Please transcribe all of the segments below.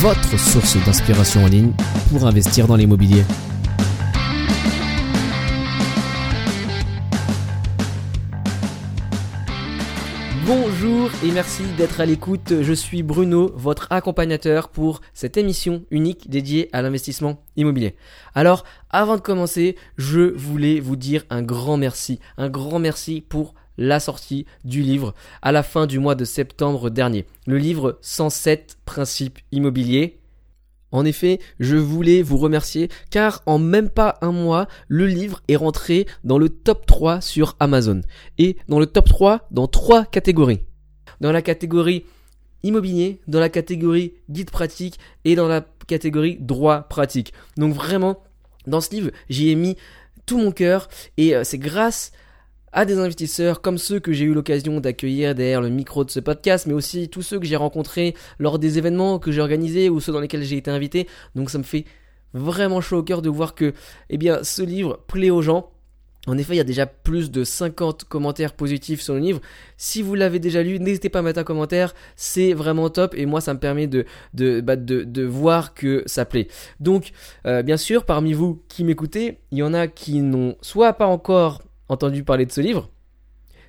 votre source d'inspiration en ligne pour investir dans l'immobilier. Bonjour et merci d'être à l'écoute. Je suis Bruno, votre accompagnateur pour cette émission unique dédiée à l'investissement immobilier. Alors, avant de commencer, je voulais vous dire un grand merci. Un grand merci pour la sortie du livre à la fin du mois de septembre dernier. Le livre 107 principes immobiliers. En effet, je voulais vous remercier car en même pas un mois, le livre est rentré dans le top 3 sur Amazon. Et dans le top 3 dans trois catégories. Dans la catégorie immobilier, dans la catégorie guide pratique et dans la catégorie droit pratique. Donc vraiment, dans ce livre, j'y ai mis tout mon cœur et euh, c'est grâce à des investisseurs comme ceux que j'ai eu l'occasion d'accueillir derrière le micro de ce podcast, mais aussi tous ceux que j'ai rencontrés lors des événements que j'ai organisés ou ceux dans lesquels j'ai été invité. Donc ça me fait vraiment chaud au cœur de voir que eh bien, ce livre plaît aux gens. En effet, il y a déjà plus de 50 commentaires positifs sur le livre. Si vous l'avez déjà lu, n'hésitez pas à mettre un commentaire. C'est vraiment top et moi, ça me permet de, de, bah, de, de voir que ça plaît. Donc, euh, bien sûr, parmi vous qui m'écoutez, il y en a qui n'ont soit pas encore entendu parler de ce livre,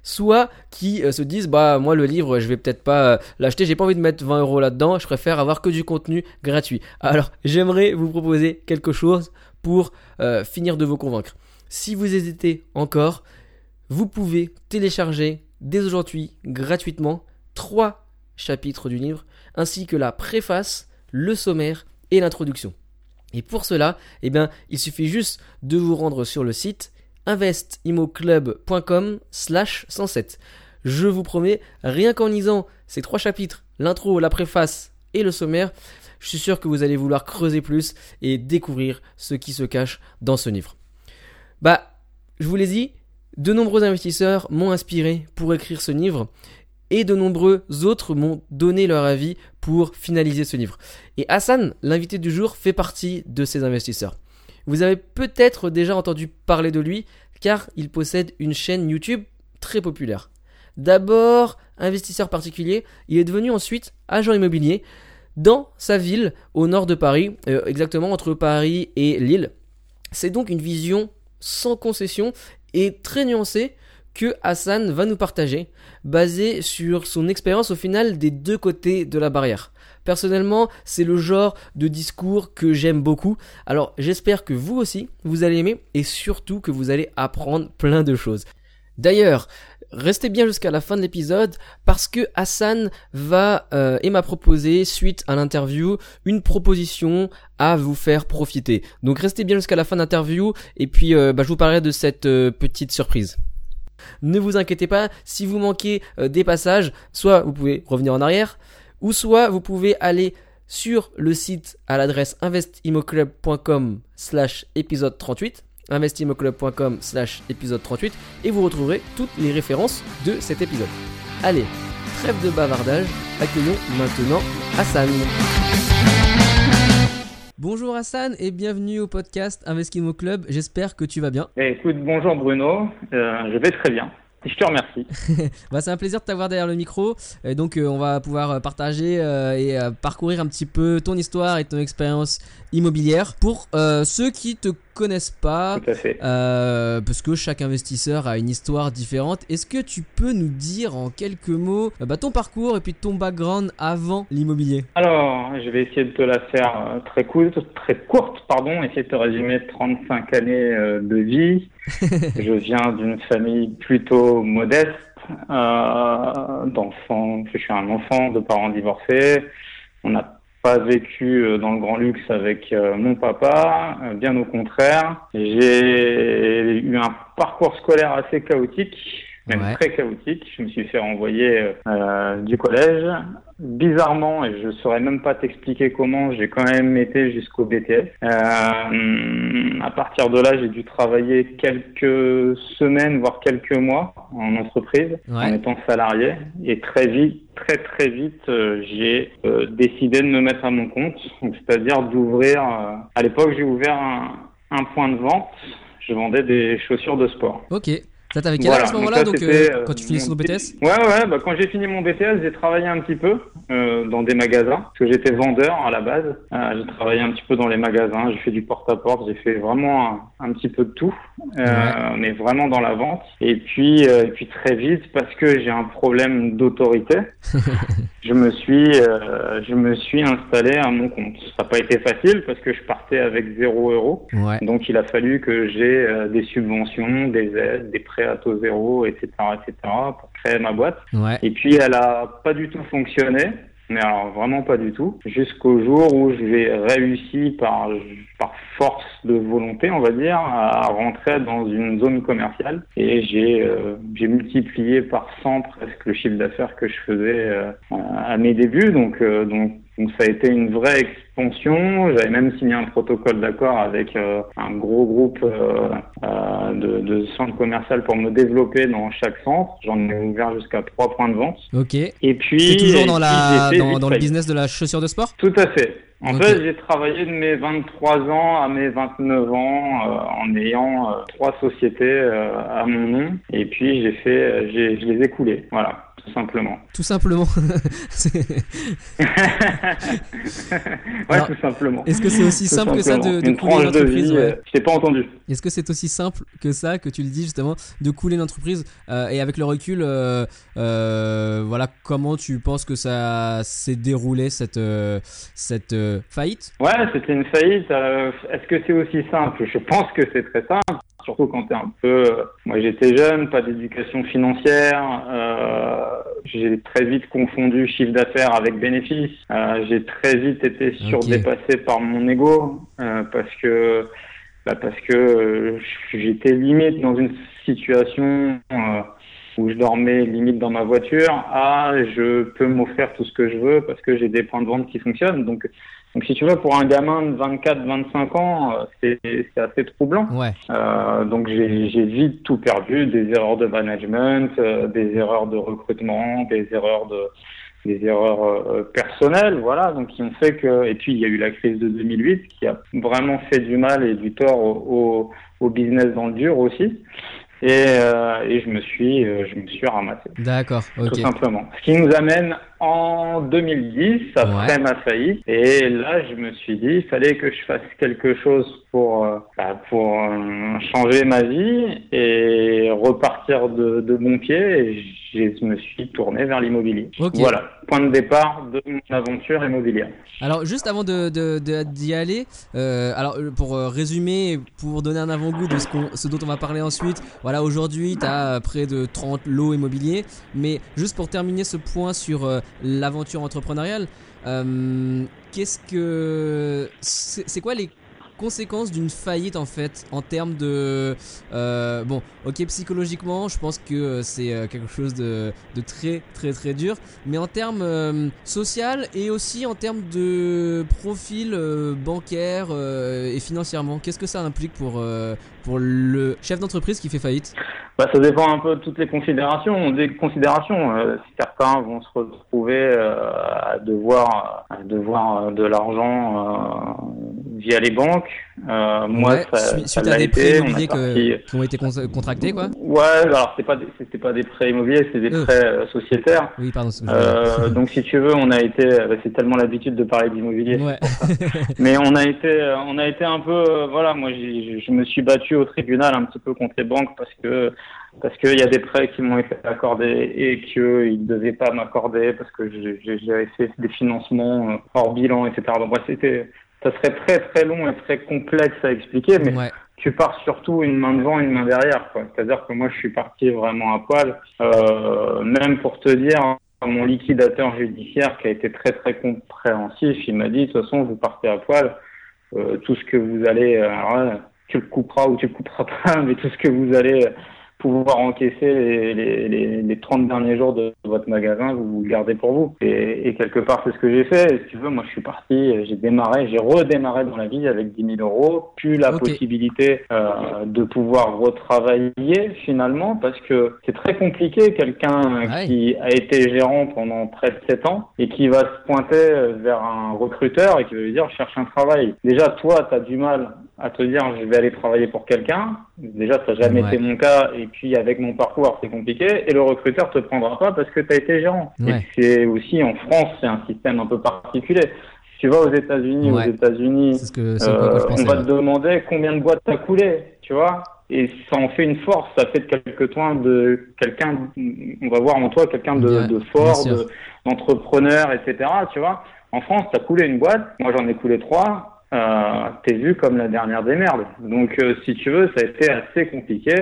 soit qui euh, se disent bah moi le livre je vais peut-être pas euh, l'acheter, j'ai pas envie de mettre 20 euros là-dedans, je préfère avoir que du contenu gratuit. Alors j'aimerais vous proposer quelque chose pour euh, finir de vous convaincre. Si vous hésitez encore, vous pouvez télécharger dès aujourd'hui gratuitement trois chapitres du livre, ainsi que la préface, le sommaire et l'introduction. Et pour cela, eh bien, il suffit juste de vous rendre sur le site investimoclub.com slash 107. Je vous promets, rien qu'en lisant ces trois chapitres, l'intro, la préface et le sommaire, je suis sûr que vous allez vouloir creuser plus et découvrir ce qui se cache dans ce livre. Bah, je vous l'ai dit, de nombreux investisseurs m'ont inspiré pour écrire ce livre et de nombreux autres m'ont donné leur avis pour finaliser ce livre. Et Hassan, l'invité du jour, fait partie de ces investisseurs. Vous avez peut-être déjà entendu parler de lui car il possède une chaîne YouTube très populaire. D'abord investisseur particulier, il est devenu ensuite agent immobilier dans sa ville au nord de Paris, euh, exactement entre Paris et Lille. C'est donc une vision sans concession et très nuancée que Hassan va nous partager, basée sur son expérience au final des deux côtés de la barrière. Personnellement, c'est le genre de discours que j'aime beaucoup. Alors j'espère que vous aussi, vous allez aimer et surtout que vous allez apprendre plein de choses. D'ailleurs, restez bien jusqu'à la fin de l'épisode parce que Hassan va euh, et m'a proposé suite à l'interview une proposition à vous faire profiter. Donc restez bien jusqu'à la fin de l'interview et puis euh, bah, je vous parlerai de cette euh, petite surprise. Ne vous inquiétez pas, si vous manquez des passages, soit vous pouvez revenir en arrière, ou soit vous pouvez aller sur le site à l'adresse investimoclub.com slash épisode 38 investimoclub.com slash épisode 38 et vous retrouverez toutes les références de cet épisode. Allez, trêve de bavardage, accueillons maintenant Hassan. Bonjour Hassan et bienvenue au podcast Investimo Club, j'espère que tu vas bien. Eh, écoute, bonjour Bruno, euh, je vais très bien. Je te remercie. bah, c'est un plaisir de t'avoir derrière le micro. Et donc, euh, on va pouvoir euh, partager euh, et parcourir un petit peu ton histoire et ton expérience immobilière. Pour ceux qui te connaissent pas, parce que chaque investisseur a une histoire différente, est-ce que tu peux nous dire en quelques mots bah, ton parcours et puis ton background avant l'immobilier? Alors, je vais essayer de te la faire très courte, très courte, pardon, essayer de te résumer 35 années de vie. je viens d'une famille plutôt modeste, euh, d'enfants. Je suis un enfant de parents divorcés. On n'a pas vécu euh, dans le grand luxe avec euh, mon papa, euh, bien au contraire. J'ai eu un parcours scolaire assez chaotique. Même Ouais. très chaotique. Je me suis fait renvoyer euh, du collège. Bizarrement, et je saurais même pas t'expliquer comment, j'ai quand même été jusqu'au BTS. Euh, à partir de là, j'ai dû travailler quelques semaines, voire quelques mois en entreprise, en étant salarié. Et très vite, très très vite, euh, j'ai euh, décidé de me mettre à mon compte, Donc, c'est-à-dire d'ouvrir. euh, à l'époque, j'ai ouvert un, un point de vente. Je vendais des chaussures de sport. Ok. Ça t'avait quel Voilà, âge à ce moment-là donc, euh, euh, quand tu finissais mon ton BTS Ouais, ouais, bah, quand j'ai fini mon BTS, j'ai travaillé un petit peu euh, dans des magasins, parce que j'étais vendeur à la base. Euh, j'ai travaillé un petit peu dans les magasins, j'ai fait du porte-à-porte, j'ai fait vraiment un, un petit peu de tout, euh, Ouais. mais vraiment dans la vente. Et puis, euh, et puis très vite, parce que j'ai un problème d'autorité, je me suis, euh, je me suis installé à mon compte. Ça n'a pas été facile parce que je partais avec zéro euro. Ouais. Donc il a fallu que j'ai euh, des subventions, des aides, des prêts à taux zéro, etc., etc., pour créer ma boîte. Ouais. Et puis elle a pas du tout fonctionné, mais alors vraiment pas du tout, jusqu'au jour où j'ai réussi par par force de volonté, on va dire, à rentrer dans une zone commerciale et j'ai euh, j'ai multiplié par 100 presque le chiffre d'affaires que je faisais euh, à mes débuts. Donc euh, donc donc ça a été une vraie expansion. J'avais même signé un protocole d'accord avec euh, un gros groupe euh, euh, de, de centres commerciaux pour me développer dans chaque centre. J'en ai ouvert jusqu'à trois points de vente. Ok. Et puis C'est toujours dans, la, le business de la chaussure de sport? Tout à fait. En fait, j'ai travaillé de mes 23 ans à mes 29 ans euh, en ayant euh, trois sociétés euh, à mon nom. Et puis j'ai fait, je les ai coulées. Voilà, tout simplement. Tout simplement. Ouais, Alors, tout simplement. Est-ce que c'est aussi Tout simple que ça de, simplement. de Une couler une entreprise ouais. Je t'ai pas entendu. Est-ce que c'est aussi simple que ça que tu le dis justement de couler une entreprise euh, et avec le recul, euh, euh, voilà comment tu penses que ça s'est déroulé cette cette faillite? Ouais, c'était une faillite. Est-ce que c'est aussi simple? Je pense que c'est très simple. Surtout quand t'es un peu. euh, Moi, j'étais jeune, pas d'éducation financière. euh, j'ai très vite confondu chiffre d'affaires avec bénéfice. euh, j'ai très vite été surdépassé par mon ego euh, parce que bah, parce que euh, j'étais limite dans une situation. euh, où je dormais limite dans ma voiture, à je peux m'offrir tout ce que je veux parce que j'ai des points de vente qui fonctionnent. Donc, donc si tu veux, pour un gamin de 24-25 ans, euh, c'est assez troublant. Ouais. Euh, donc j'ai j'ai vite tout perdu, des erreurs de management, euh, des erreurs de recrutement, des erreurs de des erreurs euh, personnelles, voilà, donc qui ont fait que et puis il y a eu la crise de 2008 qui a vraiment fait du mal et du tort au, au, au business dans le dur aussi. Et, euh, et je me suis euh, je me suis ramassé D'accord. Ok. tout simplement. Ce qui nous amène en 2010, après Ouais. ma faillite. Et là, je me suis dit, il fallait que je fasse quelque chose pour, euh, bah, pour euh, changer ma vie et repartir de, de bon pied. Et je me suis tourné vers l'immobilier. Voilà, point de départ de mon aventure immobilière. Alors juste avant de de- de- d'y aller, euh, alors euh, pour euh, résumer, pour donner un avant-goût de ce, dont on va parler ensuite, voilà aujourd'hui tu as près de 30 lots immobiliers, mais juste pour terminer ce point sur euh, l'aventure entrepreneuriale, euh, qu'est-ce que c'est quoi les conséquences d'une faillite en fait en termes de euh, bon ok psychologiquement je pense que euh, c'est euh, quelque chose de, de très très très dur. Mais en termes social et aussi en termes de profil bancaire et financièrement qu'est-ce que ça implique pour pour le chef d'entreprise qui fait faillite Bah, ça dépend un peu de toutes les considérations. Des considérations, euh, certains vont se retrouver euh, à devoir, à devoir euh, de l'argent euh, via les banques. Euh, moi, Ouais, ça, suite, ça à des prêts immobiliers que- qui ont été con- contractés quoi Ouais, alors c'est pas c'était pas des prêts immobiliers, c'est des Euh. prêts sociétaires. oui pardon. Euh, donc si tu veux, on a été, euh, c'est tellement l'habitude de parler d'immobilier, ouais mais on a été, on a été un peu, voilà, moi je me suis battu au tribunal un petit peu contre les banques parce que parce qu'il y a des prêts qui m'ont été accordés et qu'ils ne devaient pas m'accorder parce que j'avais fait des financements euh, hors bilan, etc. Donc bref, c'était, ça serait très très long et très complexe à expliquer, mais ouais tu pars surtout une main devant, une main derrière. quoi. C'est-à-dire que moi, je suis parti vraiment à poil. Euh, même pour te dire, mon liquidateur judiciaire qui a été très très compréhensif, il m'a dit, de toute façon, vous partez à poil. Euh, tout ce que vous allez, alors tu le couperas ou tu le couperas pas, mais tout ce que vous allez pouvoir encaisser les, les, les, les 30 derniers jours de votre magasin, vous le gardez pour vous. Et, et quelque part, c'est ce que j'ai fait. Et si tu veux, moi, je suis parti, j'ai démarré, j'ai redémarré dans la vie avec 10 000 euros, puis la possibilité euh, de pouvoir retravailler finalement, parce que c'est très compliqué, quelqu'un Ouais. qui a été gérant pendant près de 7 ans et qui va se pointer vers un recruteur et qui va lui dire je cherche un travail. Déjà, toi, tu as du mal à te dire je vais aller travailler pour quelqu'un. Déjà, ça n'a jamais Ouais. été mon cas et puis avec mon parcours, c'est compliqué. Et le recruteur te prendra pas parce que tu as été gérant. Ouais. Et c'est aussi en France, c'est un système un peu particulier. Si tu vas aux États-Unis, Ouais. aux États-Unis, euh, on va te demander combien de boîtes t'as coulé, tu vois. Et ça en fait une force, ça fait de quelque toi de quelqu'un, on va voir en toi quelqu'un de, fort, de- d'entrepreneur, etc. Tu vois. En France, t'as coulé une boîte, moi j'en ai coulé trois. Euh, T'es vu comme la dernière des merdes. Donc, euh, si tu veux, ça a été assez compliqué.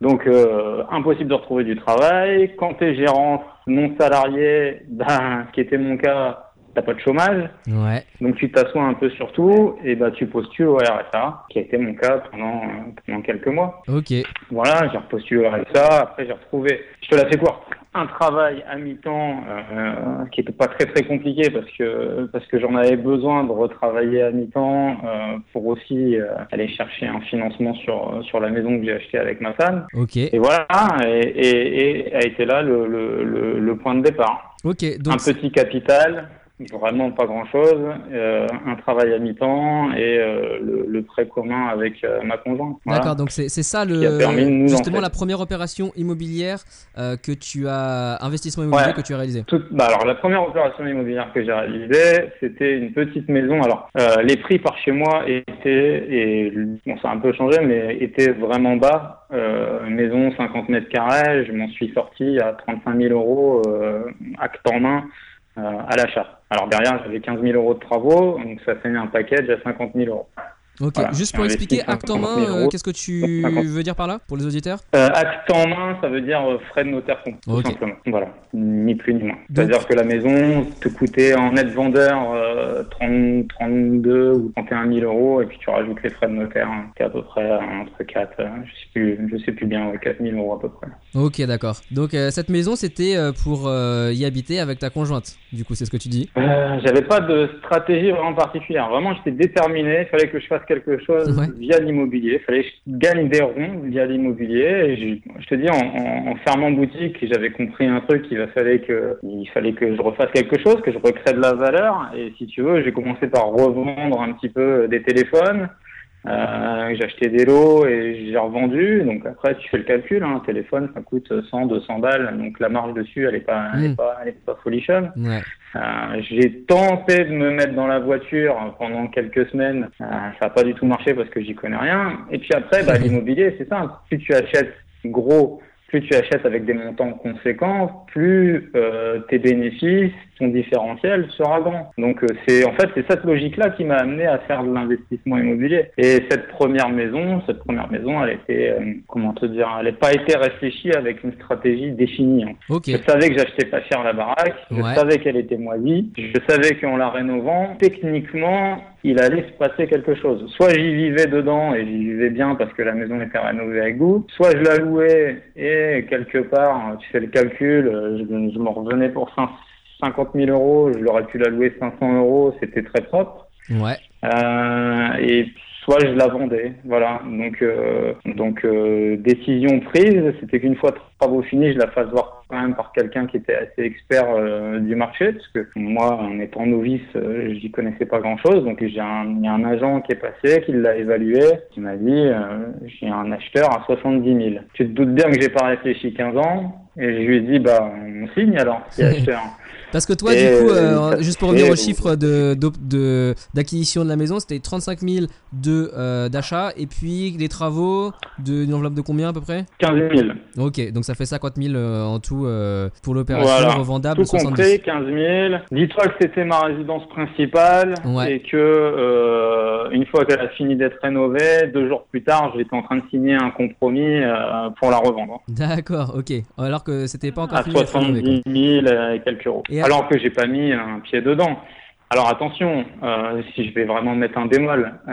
Donc, euh, impossible de retrouver du travail. Quand t'es gérant non salarié, ben, ce qui était mon cas, t'as pas de chômage. Ouais. Donc tu t'assois un peu sur tout et bah tu postules au RSA, qui a été mon cas pendant, pendant quelques mois. Ok. Voilà, j'ai repostulé au RSA, après j'ai retrouvé, je te la fais courte, un travail à mi-temps euh, qui était pas très très compliqué parce que parce que j'en avais besoin de retravailler à mi-temps euh, pour aussi euh, aller chercher un financement sur sur la maison que j'ai achetée avec ma femme. Ok. Et voilà, et, et, et a été là le, le, le, le point de départ Ok. Donc, un petit capital, vraiment pas grand chose, un travail à mi-temps et euh, le, le prêt commun avec euh, ma conjointe. Voilà. D'accord, donc c'est ça le nous justement la première opération immobilière euh, que tu as investissement immobilier Ouais. que tu as réalisé. Tout- bah alors la première opération immobilière que j'ai réalisée, c'était une petite maison. Alors euh, les prix par chez moi étaient et bon ça a un peu changé, mais étaient vraiment bas. Euh, maison 50 mètres carrés, je m'en suis sorti à 35 000 euros euh, acte en main euh, à l'achat. Alors derrière j'avais 15 000 euros de travaux, donc ça fait un package à 50 000 euros. Ok, Voilà, juste pour expliquer, acte en 50 main, 000 euh, qu'est-ce que tu 50. veux dire par là pour les auditeurs? Euh, acte en main, ça veut dire euh, frais de notaire compte, tout simplement. Voilà, ni plus ni moins. C'est-à-dire que la maison te coûtait en net vendeur euh, 30, 32 ou 31 000 euros, et puis tu rajoutes les frais de notaire, hein, qui est à peu près euh, entre 4, euh, je sais plus, je sais plus bien, ouais, 4 000 euros à peu près. Ok, d'accord. Donc cette maison, c'était pour y habiter avec ta conjointe. Du coup, c'est ce que tu dis? J'avais pas de stratégie vraiment particulière. Vraiment, j'étais déterminé. Il fallait que je fasse quelque chose Ouais. via l'immobilier. Il fallait que je gagne des ronds via l'immobilier. Et je, je te dis, en, en, en fermant boutique, j'avais compris un truc. Il fallait que, il fallait que je refasse quelque chose, que je recrée de la valeur. Et si tu veux, j'ai commencé par revendre un petit peu des téléphones. Euh, j'ai acheté des lots et j'ai revendu. Donc après, tu fais le calcul. Hein, un téléphone, ça coûte 100, 200 balles. Donc la marge dessus, elle est pas, elle est Mm. pas, elle est pas folichonne. Ouais. Euh, j'ai tenté de me mettre dans la voiture pendant quelques semaines. Euh, ça n'a pas du tout marché parce que j'y connais rien. Et puis après, bah, l'immobilier, c'est simple. Plus tu achètes gros, plus tu achètes avec des montants conséquents, plus euh, tes bénéfices, ton différentiel sera grand. Donc euh, c'est en fait c'est cette logique-là qui m'a amené à faire de l'investissement immobilier. Et cette première maison, cette première maison, elle était euh, comment te dire, elle n'a pas été réfléchie avec une stratégie définie. hein. Ok. Je savais que j'achetais pas cher la baraque, je Ouais. savais qu'elle était moisie, je savais qu'en la rénovant, techniquement, il allait se passer quelque chose. Soit j'y vivais dedans et j'y vivais bien parce que la maison était rénovée avec goût, soit je la louais et quelque part, tu fais le calcul, euh, je, je me revenais pour 5 50 000 euros, je l'aurais pu la louer 500 euros, c'était très propre. Ouais. Euh, et soit je la vendais, voilà. Donc, euh, donc euh, décision prise, c'était qu'une fois travaux finis, je la fasse voir quand même par quelqu'un qui était assez expert du marché, parce que moi, en étant novice, euh, j'y connaissais pas grand-chose. Donc j'ai un, il y a un agent qui est passé, qui l'a évalué, qui m'a dit, j'ai un acheteur à 70 000. Tu te doutes bien que j'ai pas réfléchi 15 ans. Et je lui ai dit, bah, on signe alors, si acheteur. Parce que toi, Et, du coup, euh, euh, juste pour revenir au chiffre de d'op- de- d'acquisition de, la maison, c'était 35 000 de euh, d'achat et puis les travaux d'une enveloppe de combien à peu près? 15 000. Ok, donc ça fait 50 000 euh, en tout euh, pour l'opération Voilà. revendable Tout 70. compris, 15 000. Dis-toi que c'était ma résidence principale Ouais. et que euh, une fois qu'elle a fini d'être rénovée, deux jours plus tard, j'étais en train de signer un compromis euh, pour la revendre D'accord, ok. Alors que c'était pas encore à fini d'être rénové, quoi. 70 000 et quelques euros. Et Alors que j'ai pas mis un pied dedans. Alors attention, euh, si je vais vraiment mettre un bémol, euh,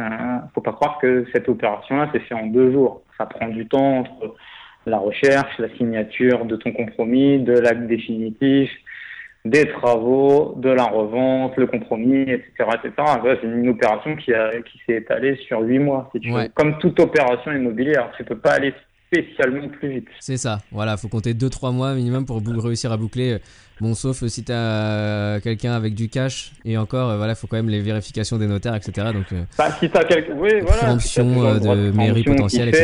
faut pas croire que cette opération-là s'est fait en deux jours. Ça prend du temps entre la recherche, la signature de ton compromis, de l'acte définitif, des travaux, de la revente, le compromis, etc. etc. C'est une opération qui, a, qui s'est étalée sur huit mois, si tu veux. Ouais. Comme toute opération immobilière, tu peux pas aller spécialement plus vite. C'est ça, voilà, faut compter 2-3 mois minimum pour réussir à boucler. Bon, sauf euh, si t'as euh, quelqu'un avec du cash, et encore, euh, voilà, faut quand même les vérifications des notaires, etc. Donc, euh, Enfin, si t'as quelque... oui, voilà. Si euh, de mairie potentielle, etc.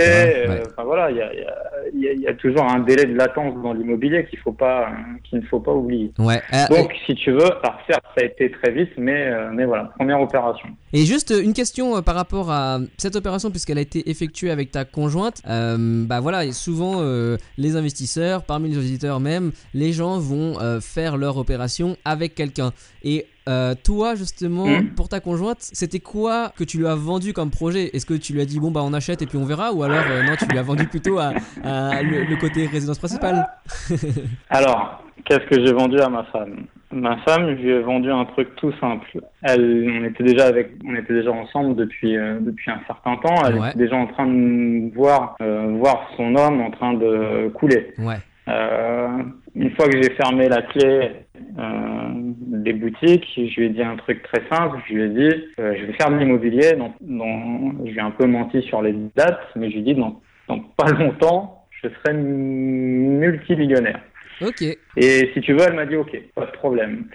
euh. Enfin voilà, il y a, il y, a, il y a- toujours un délai de latence dans l'immobilier qu'il faut pas, qu'il ne faut pas oublier. ouais. Ah, Donc, si tu veux, alors certes, ça a été très vite, mais, euh, mais voilà, première opération. Et juste euh, une question euh, par rapport à cette opération, puisqu'elle a été effectuée avec ta conjointe. Euh, bah voilà, et souvent euh, les investisseurs, parmi les auditeurs même, les gens vont euh, faire leur opération avec quelqu'un. Et euh, toi, justement, Mhm. pour ta conjointe, c'était quoi que tu lui as vendu comme projet? Est-ce que tu lui as dit bon bah on achète et puis on verra, ou alors euh, non, tu lui as vendu plutôt à, à le, le côté résidence principale? Alors, qu'est-ce que j'ai vendu à ma femme? Ma femme, je lui ai vendu un truc tout simple. Elle, on était déjà avec, on était déjà ensemble depuis euh, depuis un certain temps. Elle Ouais. était déjà en train de voir euh, voir son homme en train de couler. Ouais. Une fois que j'ai fermé la clé euh, des boutiques, je lui ai dit un truc très simple. Je lui ai dit, euh, je vais faire de l'immobilier. Donc, dans- je lui ai un peu menti sur les dates, mais je lui ai dit, dans, dans pas longtemps, je serai multimillionnaire. Ok. Et si tu veux, elle m'a dit, ok, pas de problème.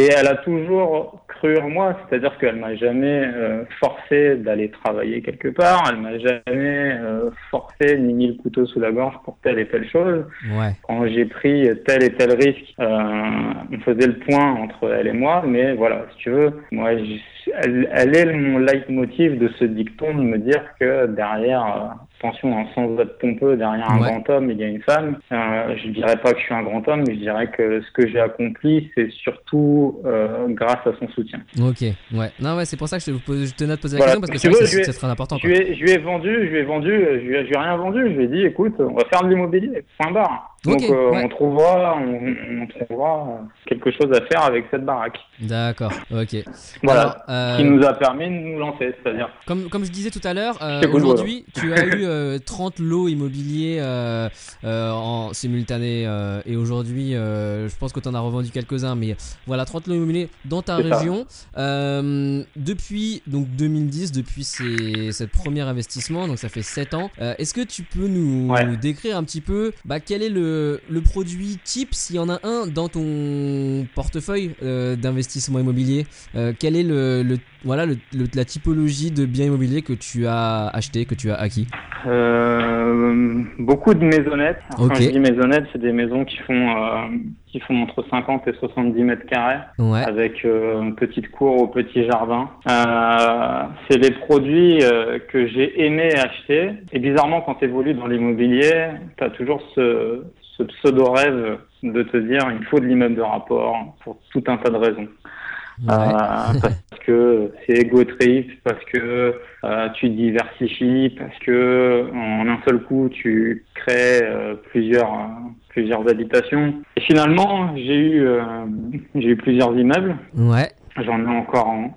Et elle a toujours cru en moi, c'est-à-dire qu'elle m'a jamais euh, forcé d'aller travailler quelque part, elle m'a jamais euh, forcé ni mis le couteau sous la gorge pour telle et telle chose Ouais. quand j'ai pris tel et tel risque, euh, on faisait le point entre elle et moi, mais voilà, si tu veux, moi, je- elle, elle est mon leitmotiv de ce dicton de me dire que derrière, euh, attention, hein, sans être pompeux, derrière un Ouais. grand homme, il y a une femme. Euh, je dirais pas que je suis un grand homme, mais je dirais que ce que j'ai accompli, c'est surtout euh, grâce à son soutien. Ok. Ouais. Non, ouais, c'est pour ça que je te, pose- je tenais à te poser la Voilà. question parce que c'est très important. Je lui, ai, je lui ai vendu, je lui ai vendu, je lui ai, je lui ai rien vendu. Je lui ai dit, écoute, on va faire de l'immobilier, point barre. Donc euh, ouais. on trouvera, on, on trouvera euh, quelque chose à faire avec cette baraque. D'accord. Ok. Voilà. Alors, Qui nous a permis de nous lancer, c'est-à-dire. Comme, comme je disais tout à l'heure, aujourd'hui, tu as eu euh, 30 lots immobiliers euh, euh, en simultané euh, et aujourd'hui, euh, je pense que tu en as revendu quelques-uns, mais voilà, 30 lots immobiliers dans ta région. Euh, depuis donc 2010, depuis ces, ce premier investissement, donc ça fait 7 ans, euh, est-ce que tu peux nous, Ouais. nous décrire un petit peu bah, quel est le, le produit type, s'il y en a un dans ton portefeuille euh, d'investissement immobilier? Euh, Quel est le, le- voilà le- le- la typologie de biens immobiliers que tu as acheté, que tu as acquis? Euh, beaucoup de maisonnettes. Quand je dis maisonnettes, c'est des maisons qui font euh, qui font entre 50 et 70 mètres carrés. Ouais. avec euh, une petite cour au petit jardin. Euh, c'est les produits euh, que j'ai aimé acheter. Et bizarrement, quand tu évolues dans l'immobilier, tu as toujours ce, ce pseudo-rêve de te dire il faut de l'immeuble de rapport pour tout un tas de raisons. Ouais. Euh, parce que c'est ego trip, parce que euh, tu diversifies, parce que en un seul coup tu crées euh, plusieurs euh, plusieurs habitations. Et finalement, j'ai eu j'ai eu plusieurs immeubles. Ouais. J'en ai encore en,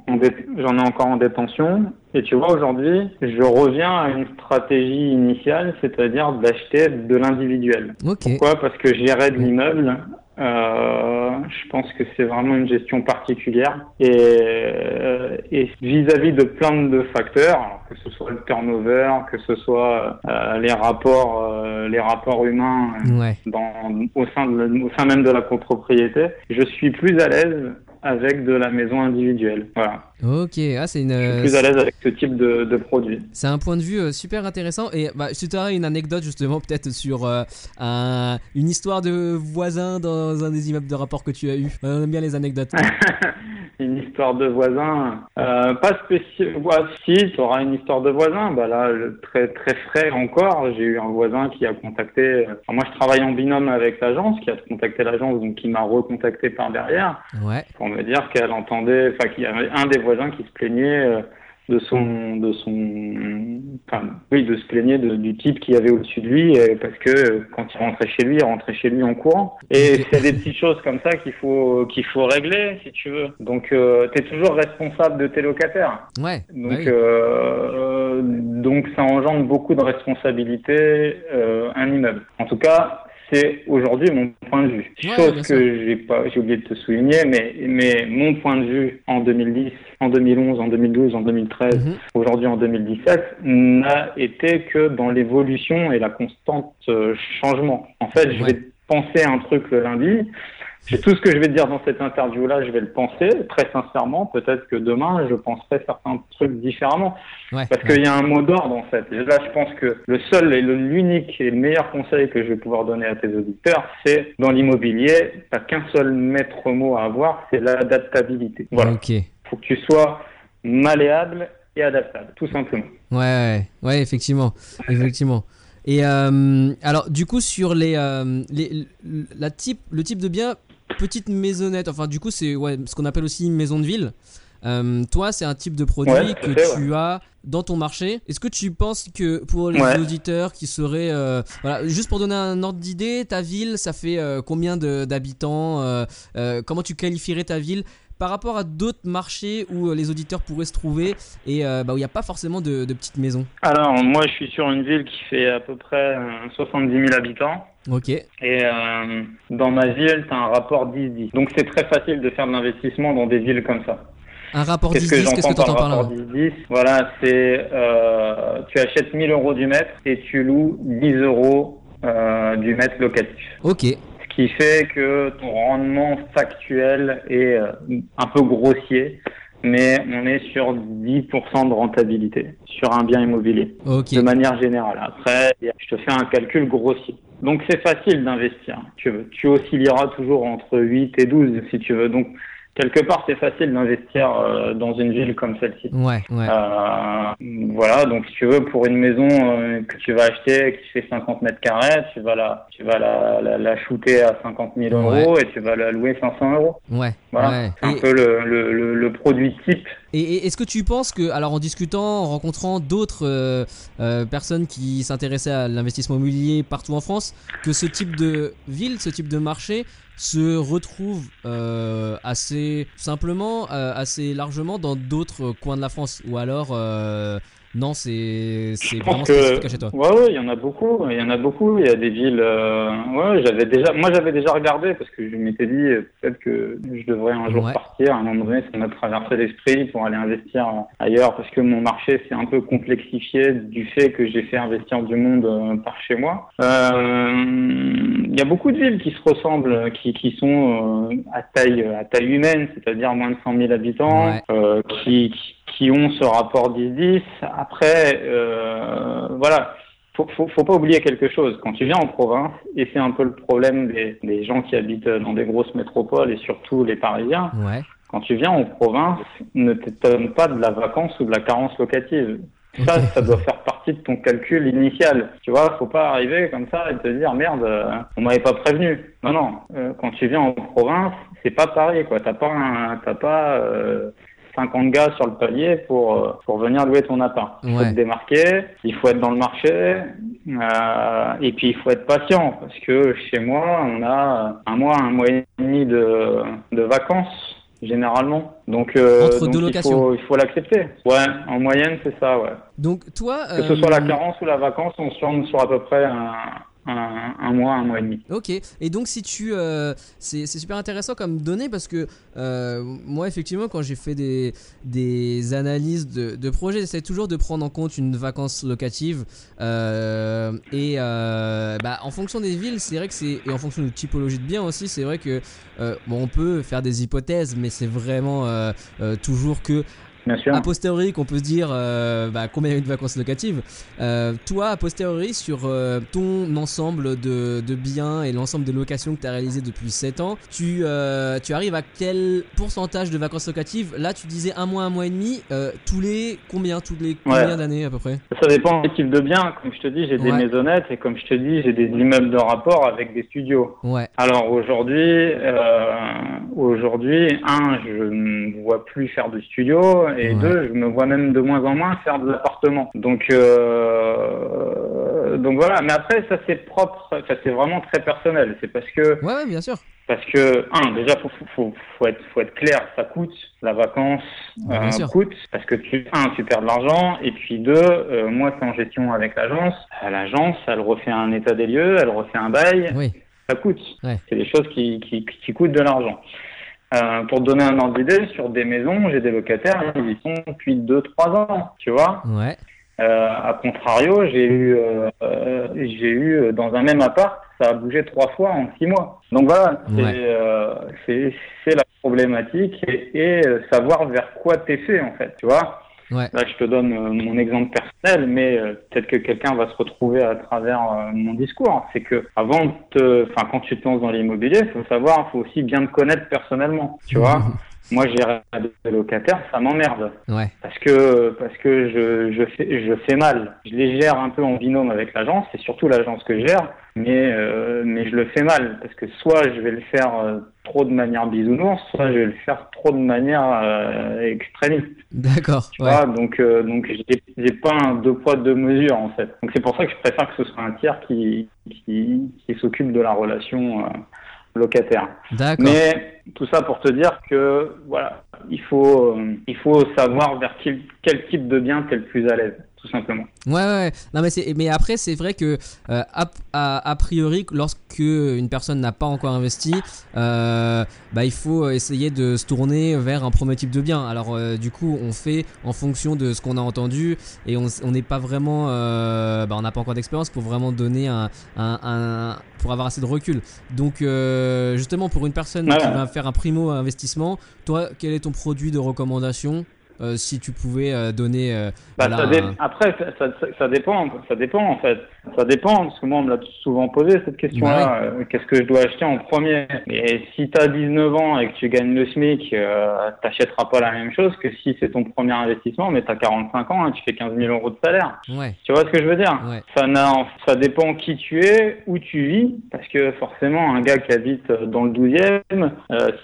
j'en ai encore en détention. Et tu vois, aujourd'hui, je reviens à une stratégie initiale, c'est-à-dire d'acheter de l'individuel. Ok. Pourquoi? Parce que gérer de l'immeuble, euh, je pense que c'est vraiment une gestion particulière. Et, euh, et vis-à-vis de plein de facteurs, que ce soit le turnover, que ce soit euh, les rapports, euh, les rapports humains euh, Ouais. dans, au, sein de, au sein même de la copropriété, je suis plus à l'aise avec de la maison individuelle. Voilà. Ok. Ah, c'est une. Je suis euh, plus à l'aise avec ce type de, de produit. C'est un point de vue euh, super intéressant et bah, si tu aurais une anecdote justement peut-être sur euh, un- une histoire de voisin dans un des immeubles de rapport que tu as eu. On aime bien les anecdotes. une histoire de voisin, euh, pas spécial. Ouais, si, tu auras une histoire de voisin. Bah là, le- très très frais encore. J'ai eu un voisin qui a contacté. enfin, moi, je travaille en binôme avec l'agence, qui a contacté l'agence, donc qui m'a recontacté par derrière Ouais. pour me dire qu'elle entendait, enfin, qu'il y avait un des voisins qui se plaignait. euh, de son de son enfin oui de se plaigner de- du type qui avait au-dessus de lui parce que euh, quand il rentrait chez lui il rentrait chez lui en courant et Ok. c'est des petites choses comme ça qu'il faut qu'il faut régler si tu veux donc euh, tu es toujours responsable de tes locataires Ouais. donc bah oui. euh, donc ça engendre beaucoup de responsabilités euh, un immeuble. En tout cas, c'est aujourd'hui mon point de vue. Ouais, Chose que j'ai pas, j'ai oublié de te souligner, mais mais mon point de vue en 2010, en 2011, en 2012, en 2013, Mhm. aujourd'hui en 2017, n'a été que dans l'évolution et la constante euh, changement. En fait, je Ouais. vais penser un truc le lundi. J'ai tout ce que je vais dire dans cette interview-là, je vais le penser très sincèrement. Peut-être que demain, je penserai certains trucs différemment. Ouais. Parce qu'il y a un mot d'ordre en fait. Et là, je pense que le seul et l'unique et le meilleur conseil que je vais pouvoir donner à tes auditeurs, c'est dans l'immobilier, t'as qu'un seul maître mot à avoir, c'est l'adaptabilité. Voilà. Ok. Faut que tu sois malléable et adaptable, tout simplement. ouais, ouais, effectivement, effectivement. Et euh, alors, du coup, sur les, euh, les la type, le type de bien, petite maisonnette. Enfin, du coup, c'est ouais, ce qu'on appelle aussi une maison de ville. Euh, toi, c'est un type de produit Ouais, que tu as dans ton marché. Est-ce que tu penses que pour les Ouais. auditeurs qui seraient, euh, voilà, juste pour donner un ordre d'idée, ta ville, ça fait euh, combien d'habitants Comment tu qualifierais ta ville par rapport à d'autres marchés où les auditeurs pourraient se trouver et bah, où il n'y a pas forcément de, de petites maisons? Alors, moi, je suis sur une ville qui fait à peu près euh, 70 000 habitants. Ok. Et euh, dans ma ville, tu as un rapport 10-10. Donc, c'est très facile de faire de l'investissement dans des villes comme ça. Un rapport 10-10, Qu'est-ce que tu entends par rapport 10-10 Voilà, c'est euh, tu achètes 1000 euros du mètre et tu loues 10 euros euh, du mètre locatif. Ok. Ce qui fait que ton rendement factuel est euh, un peu grossier, mais on est sur 10% de rentabilité sur un bien immobilier, Ok. de manière générale. Après, je te fais un calcul grossier. Donc c'est facile d'investir. Tu, veux. tu oscilleras toujours entre 8 et 12 si tu veux. Donc quelque part c'est facile d'investir euh, dans une ville comme celle-ci. Ouais, ouais. Euh, voilà, donc si tu veux, pour une maison euh, que tu vas acheter qui fait 50 mètres carrés, tu vas la, tu vas la, la, la shooter à 50 000 euros et tu vas la louer 500 euros. Ouais. Voilà, ouais. c'est un Et- peu le, le, le, le produit type. Et, est-ce que tu penses que, alors en discutant, en rencontrant d'autres euh, euh, personnes qui s'intéressaient à l'investissement immobilier partout en France, que ce type de ville, ce type de marché se retrouve euh, assez simplement, euh, assez largement dans d'autres coins de la France? Ou alors, euh, non, c'est vraiment que chez toi ouais, ouais, il y en a beaucoup, il y en a beaucoup. Il y a des villes. euh, ouais, j'avais déjà, moi j'avais déjà regardé parce que je m'étais dit euh, peut-être que je devrais un jour Ouais. partir. À un moment donné, ça m'a traversé l'esprit pour aller investir euh, ailleurs parce que mon marché s'est un peu complexifié du fait que j'ai fait investir du monde euh, par chez moi. Euh, Il y a beaucoup de villes qui se ressemblent, qui, qui sont euh, à taille à taille humaine, c'est-à-dire moins de 100 000 habitants, Ouais. euh, qui, qui qui ont ce rapport 10-10. Après, euh, voilà, faut, faut, faut pas oublier quelque chose. Quand tu viens en province, et c'est un peu le problème des, des gens qui habitent dans des grosses métropoles et surtout les Parisiens, Ouais. quand tu viens en province, ne t'étonne pas de la vacance ou de la carence locative. Ça, ça doit faire partie de ton calcul initial. Tu vois, faut pas arriver comme ça et te dire merde, euh, on m'avait pas prévenu. Non, non. euh, quand tu viens en province, c'est pas pareil, quoi. T'as pas, un- t'as pas euh, 50 gars sur le palier pour euh, pour venir louer ton appart. Il faut Ouais. te démarquer, il faut être dans le marché, euh, et puis il faut être patient parce que chez moi, on a un mois, un mois et demi de de vacances généralement. Donc, euh, Entre donc deux il faut il faut l'accepter. Ouais, en moyenne c'est ça, ouais. Donc toi, Que ce soit la euh, carence ou la vacance, on se tourne sur à peu près un, un, mois, un mois et demi. Ok, et donc si tu... euh, c'est super intéressant comme donnée parce que euh, moi effectivement quand j'ai fait des, des analyses de, de projets, j'essaie toujours de prendre en compte une vacance locative euh, et euh, bah, en fonction des villes, c'est vrai que c'est... Et en fonction de typologie de bien aussi, c'est vrai que bon, on peut faire des hypothèses mais c'est vraiment toujours que. A posteriori qu'on peut se dire euh, bah, combien il y a eu de vacances locatives. Euh, toi, a posteriori, sur euh, ton ensemble de, de biens et l'ensemble de locations que tu as réalisé depuis 7 ans, tu, euh, tu arrives à quel pourcentage de vacances locatives? Là, tu disais un mois, un mois et demi. Euh, tous les combien Tous les combien d'années à peu près? Ça dépend des types de biens. Comme je te dis, j'ai des Ouais. maisonnettes et comme je te dis, j'ai des immeubles de rapport avec des studios. Ouais, Alors aujourd'hui, euh, aujourd'hui, un, je ne vois plus faire de studio et Ouais. deux, je me vois même de moins en moins faire de l'appartement. Donc, euh, donc voilà. Mais après, ça c'est propre, ça c'est vraiment très personnel. C'est parce que ouais, ouais, bien sûr. parce que un déjà faut, faut, faut, être faut être clair, ça coûte la vacance euh, coûte parce que tu un tu perds de l'argent et puis deux euh, moi c'est en gestion avec l'agence, l'agence elle refait un état des lieux, elle refait un bail, oui. ça coûte. C'est des choses qui qui, qui coûtent de l'argent. Euh, pour donner un ordre d'idée, sur des maisons, j'ai des locataires, ils y sont depuis 2-3 ans, tu vois. Ouais. Euh, à contrario, j'ai eu, euh, euh, j'ai eu dans un même appart, ça a bougé trois fois en six mois. Donc voilà, c'est c'est la problématique et, et, savoir vers quoi t'es fait en fait, tu vois. Ouais. Là, je te donne mon exemple personnel, mais peut-être que quelqu'un va se retrouver à travers mon discours. C'est que avant, enfin, quand tu te lances dans l'immobilier, il faut savoir, faut aussi bien te connaître personnellement, tu vois. Moi, gérer des locataires, ça m'emmerde. Ouais. Parce que parce que je, je fais je fais mal. Je les gère un peu en binôme avec l'agence. C'est surtout l'agence que je gère, mais euh, mais je le fais mal parce que soit je vais le faire euh, trop de manière bisounours, soit je vais le faire trop de manière euh, extrémiste. D'accord. Tu vois, donc euh, donc j'ai pas un deux poids deux mesures en fait. Donc c'est pour ça que je préfère que ce soit un tiers qui qui, qui s'occupe de la relation. Locataire. Mais tout ça pour te dire que voilà, il faut euh, il faut savoir vers quel, quel type de bien tu es le plus à l'aise tout simplement. Ouais, ouais. Non, mais, mais après, c'est vrai que, euh, a, a, priori, lorsque une personne n'a pas encore investi, euh, bah, il faut essayer de se tourner vers un premier type de bien. Alors, euh, du coup, on fait en fonction de ce qu'on a entendu et on n'est pas vraiment. Euh, bah, on n'a pas encore d'expérience pour vraiment donner un, un, un, pour avoir assez de recul. Donc, euh, justement, pour une personne qui va faire un primo investissement, toi, quel est ton produit de recommandation? Euh, si tu pouvais euh, donner. Euh, bah, Après, ça, ça, dépend, ça dépend en fait. Ça dépend, parce que moi, on me l'a souvent posé cette question-là. Qu'est-ce que je dois acheter en premier? Et si tu as 19 ans et que tu gagnes le SMIC, euh, t'achèteras pas la même chose que si c'est ton premier investissement, mais tu as 45 ans, et tu fais 15 000 euros de salaire. Ouais. Tu vois ce que je veux dire? Ça, ça dépend qui tu es, où tu vis, parce que forcément, un gars qui habite dans le 12e,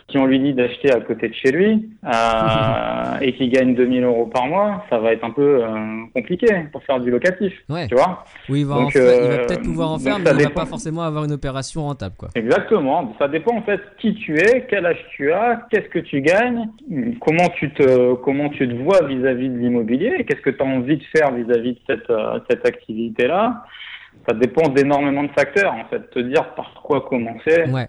si on lui dit d'acheter à côté de chez lui, et qui gagne 2000 euros par mois, ça va être un peu euh, compliqué pour faire du locatif. Tu vois Oui, il va, euh, peut-être pouvoir en faire, mais il va pas forcément avoir une opération rentable. Quoi. Exactement. Ça dépend en fait qui tu es, quel âge tu as, qu'est-ce que tu gagnes, comment tu te, comment tu te vois vis-à-vis de l'immobilier, qu'est-ce que tu as envie de faire vis-à-vis de cette, euh, cette activité-là ça dépend d'énormément de facteurs en fait. Te dire par quoi commencer. Ouais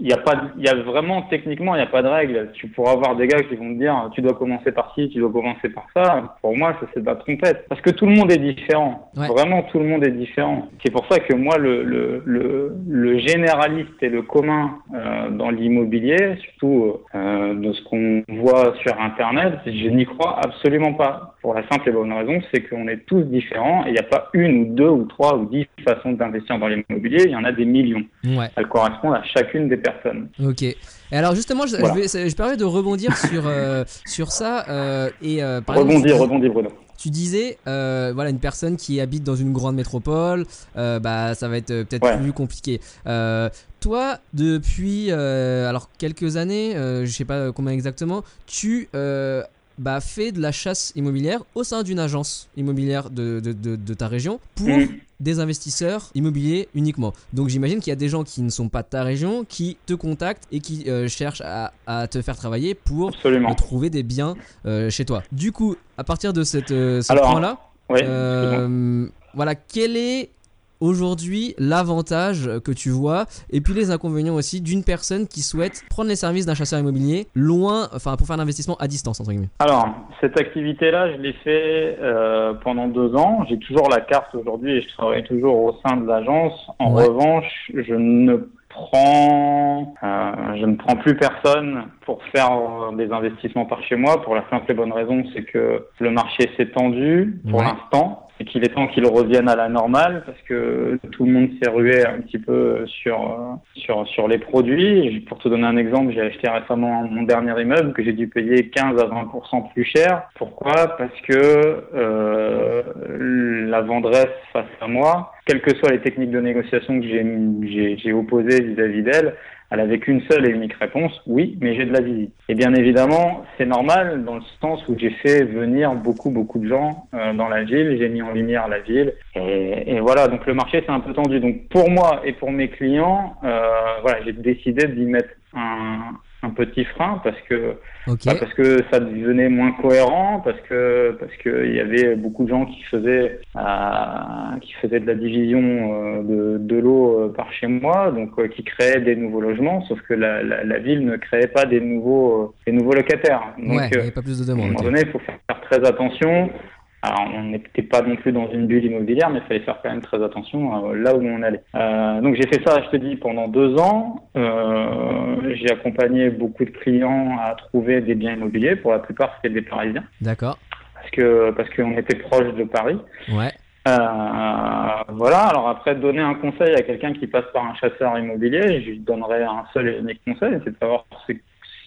il y a pas, il y a vraiment techniquement, il n'y a pas de règle. Tu pourras avoir des gars qui vont te dire, tu dois commencer par ci, tu dois commencer par ça. Pour moi, ça c'est de la trompette, parce que tout le monde est différent. Vraiment, tout le monde est différent. C'est pour ça que moi, le le le, le généraliste et le commun euh, dans l'immobilier, surtout euh, de ce qu'on voit sur Internet, je n'y crois absolument pas. Pour la simple et bonne raison, c'est qu'on est tous différents et il n'y a pas une ou deux ou trois ou dix façons d'investir dans l'immobilier. Il y en a des millions. Ouais. Elles correspondent à chacune des personnes. Ok. Et alors justement, je, je, permets de rebondir sur, euh, sur ça. Euh, et, euh, rebondir, exemple, rebondir Bruno. Tu disais, euh, voilà, une personne qui habite dans une grande métropole, euh, bah, ça va être euh, peut-être plus compliqué. Euh, toi, depuis alors quelques années, je sais pas combien exactement, tu bah, fait de la chasse immobilière au sein d'une agence immobilière de, de, de, ta région pour mm. des investisseurs immobiliers uniquement. Donc j'imagine qu'il y a des gens qui ne sont pas de ta région qui te contactent et qui euh, cherchent à, à, te faire travailler pour trouver des biens euh, chez toi. Du coup, à partir de cette, euh, ce point-là, voilà, quel est aujourd'hui l'avantage que tu vois et puis les inconvénients aussi d'une personne qui souhaite prendre les services d'un chasseur immobilier loin, enfin pour faire un investissement à distance entre guillemets. Alors cette activité-là, je l'ai fait euh, pendant deux ans. J'ai toujours la carte aujourd'hui et je travaille toujours au sein de l'agence. En revanche, je ne prends, euh, je ne prends plus personne pour faire euh, des investissements par chez moi. Pour la simple et bonne raison, c'est que le marché s'est tendu pour l'instant et qu'il est temps qu'il revienne à la normale parce que tout le monde s'est rué un petit peu sur euh, sur sur les produits. Pour te donner un exemple, j'ai acheté récemment mon dernier immeuble que j'ai dû payer 15 à 20 plus cher. Pourquoi? Parce que euh, la vendresse face à moi, quelles que soient les techniques de négociation que j'ai opposées vis-à-vis d'elle, elle avait qu'une seule et unique réponse, oui, mais j'ai de la visite. Et bien évidemment, c'est normal dans le sens où j'ai fait venir beaucoup, beaucoup de gens euh, dans la ville, j'ai mis en lumière la ville, et, et voilà, donc le marché c'est un peu tendu. Donc pour moi et pour mes clients, euh, voilà, j'ai décidé d'y mettre un, un petit frein parce que bah, parce que ça devenait moins cohérent parce que parce que il y avait beaucoup de gens qui faisaient euh, qui faisaient de la division euh, de, de l'eau euh, par chez moi donc euh, qui créaient des nouveaux logements sauf que la, la, la ville ne créait pas des nouveaux des nouveaux locataires. Donc ouais, il n'y a pas plus de demande, à un moment donné il faut faire très attention alors, on n'était pas non plus dans une bulle immobilière, mais il fallait faire quand même très attention là où on allait. Euh, donc j'ai fait ça, je te dis, pendant deux ans. Euh, j'ai accompagné beaucoup de clients à trouver des biens immobiliers. Pour la plupart, c'était des Parisiens. D'accord. Parce que parce qu'on était proche de Paris. Ouais. Euh, voilà. Alors après, donner un conseil à quelqu'un qui passe par un chasseur immobilier, je lui donnerais un seul et unique conseil, c'est de savoir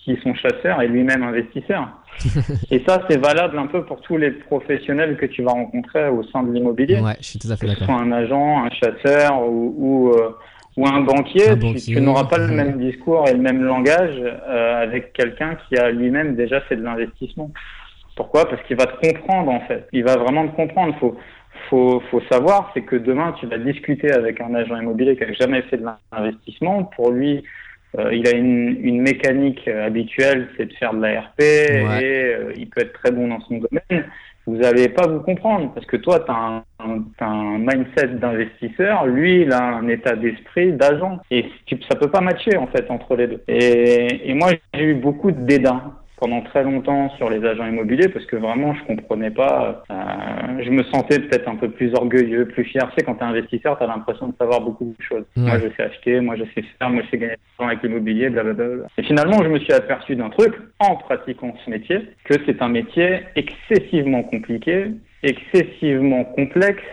qui sont chasseurs et lui-même investisseur. et ça, c'est valable un peu pour tous les professionnels que tu vas rencontrer au sein de l'immobilier. Ouais, je suis tout à fait d'accord. Que ce soit un agent, un chasseur ou, ou, euh, ou un banquier, un banquier tu n'auras pas le même discours et le même langage euh, avec quelqu'un qui a lui-même déjà fait de l'investissement. Pourquoi? Parce qu'il va te comprendre en fait. Il va vraiment te comprendre. Faut, faut, faut savoir, c'est que demain, tu vas discuter avec un agent immobilier qui n'a jamais fait de l'investissement. Pour lui, euh, il a une, une mécanique euh, habituelle, c'est de faire de la RP ouais. et euh, il peut être très bon dans son domaine. Vous n'allez pas vous comprendre parce que toi, tu as un, un, un, mindset d'investisseur, lui, il a un état d'esprit d'agent et tu, ça peut pas matcher en fait entre les deux. Et, et moi, j'ai eu beaucoup de dédain pendant très longtemps sur les agents immobiliers parce que vraiment je comprenais pas. Euh, je me sentais peut-être un peu plus orgueilleux, plus fier. Tu sais, quand tu es investisseur, tu as l'impression de savoir beaucoup de choses. Ouais. Moi, je sais acheter, moi, je sais faire, moi, je sais gagner de l'argent avec l'immobilier, blablabla. Et finalement, je me suis aperçu d'un truc en pratiquant ce métier, que c'est un métier excessivement compliqué, excessivement complexe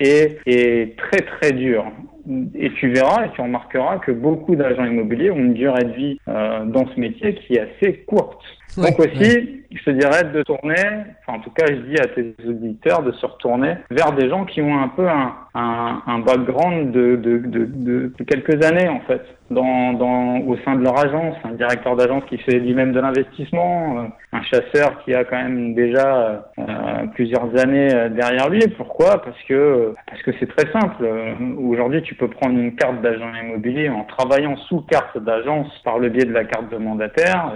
et, et très très dur. Et tu verras et tu remarqueras que beaucoup d'agents immobiliers ont une durée de vie euh, dans ce métier qui est assez courte. Ouais, Donc aussi, ouais. je te dirais de tourner, enfin en tout cas je dis à tes auditeurs de se retourner vers des gens qui ont un peu un, un, un background de, de, de, de, quelques années en fait, dans, dans, au sein de leur agence, un directeur d'agence qui fait lui-même de l'investissement, euh, un chasseur qui a quand même déjà euh, plusieurs années euh, derrière lui. Pourquoi? Parce que parce que c'est très simple. Euh, aujourd'hui, tu peux prendre une carte d'agent immobilier en travaillant sous carte d'agence par le biais de la carte de mandataire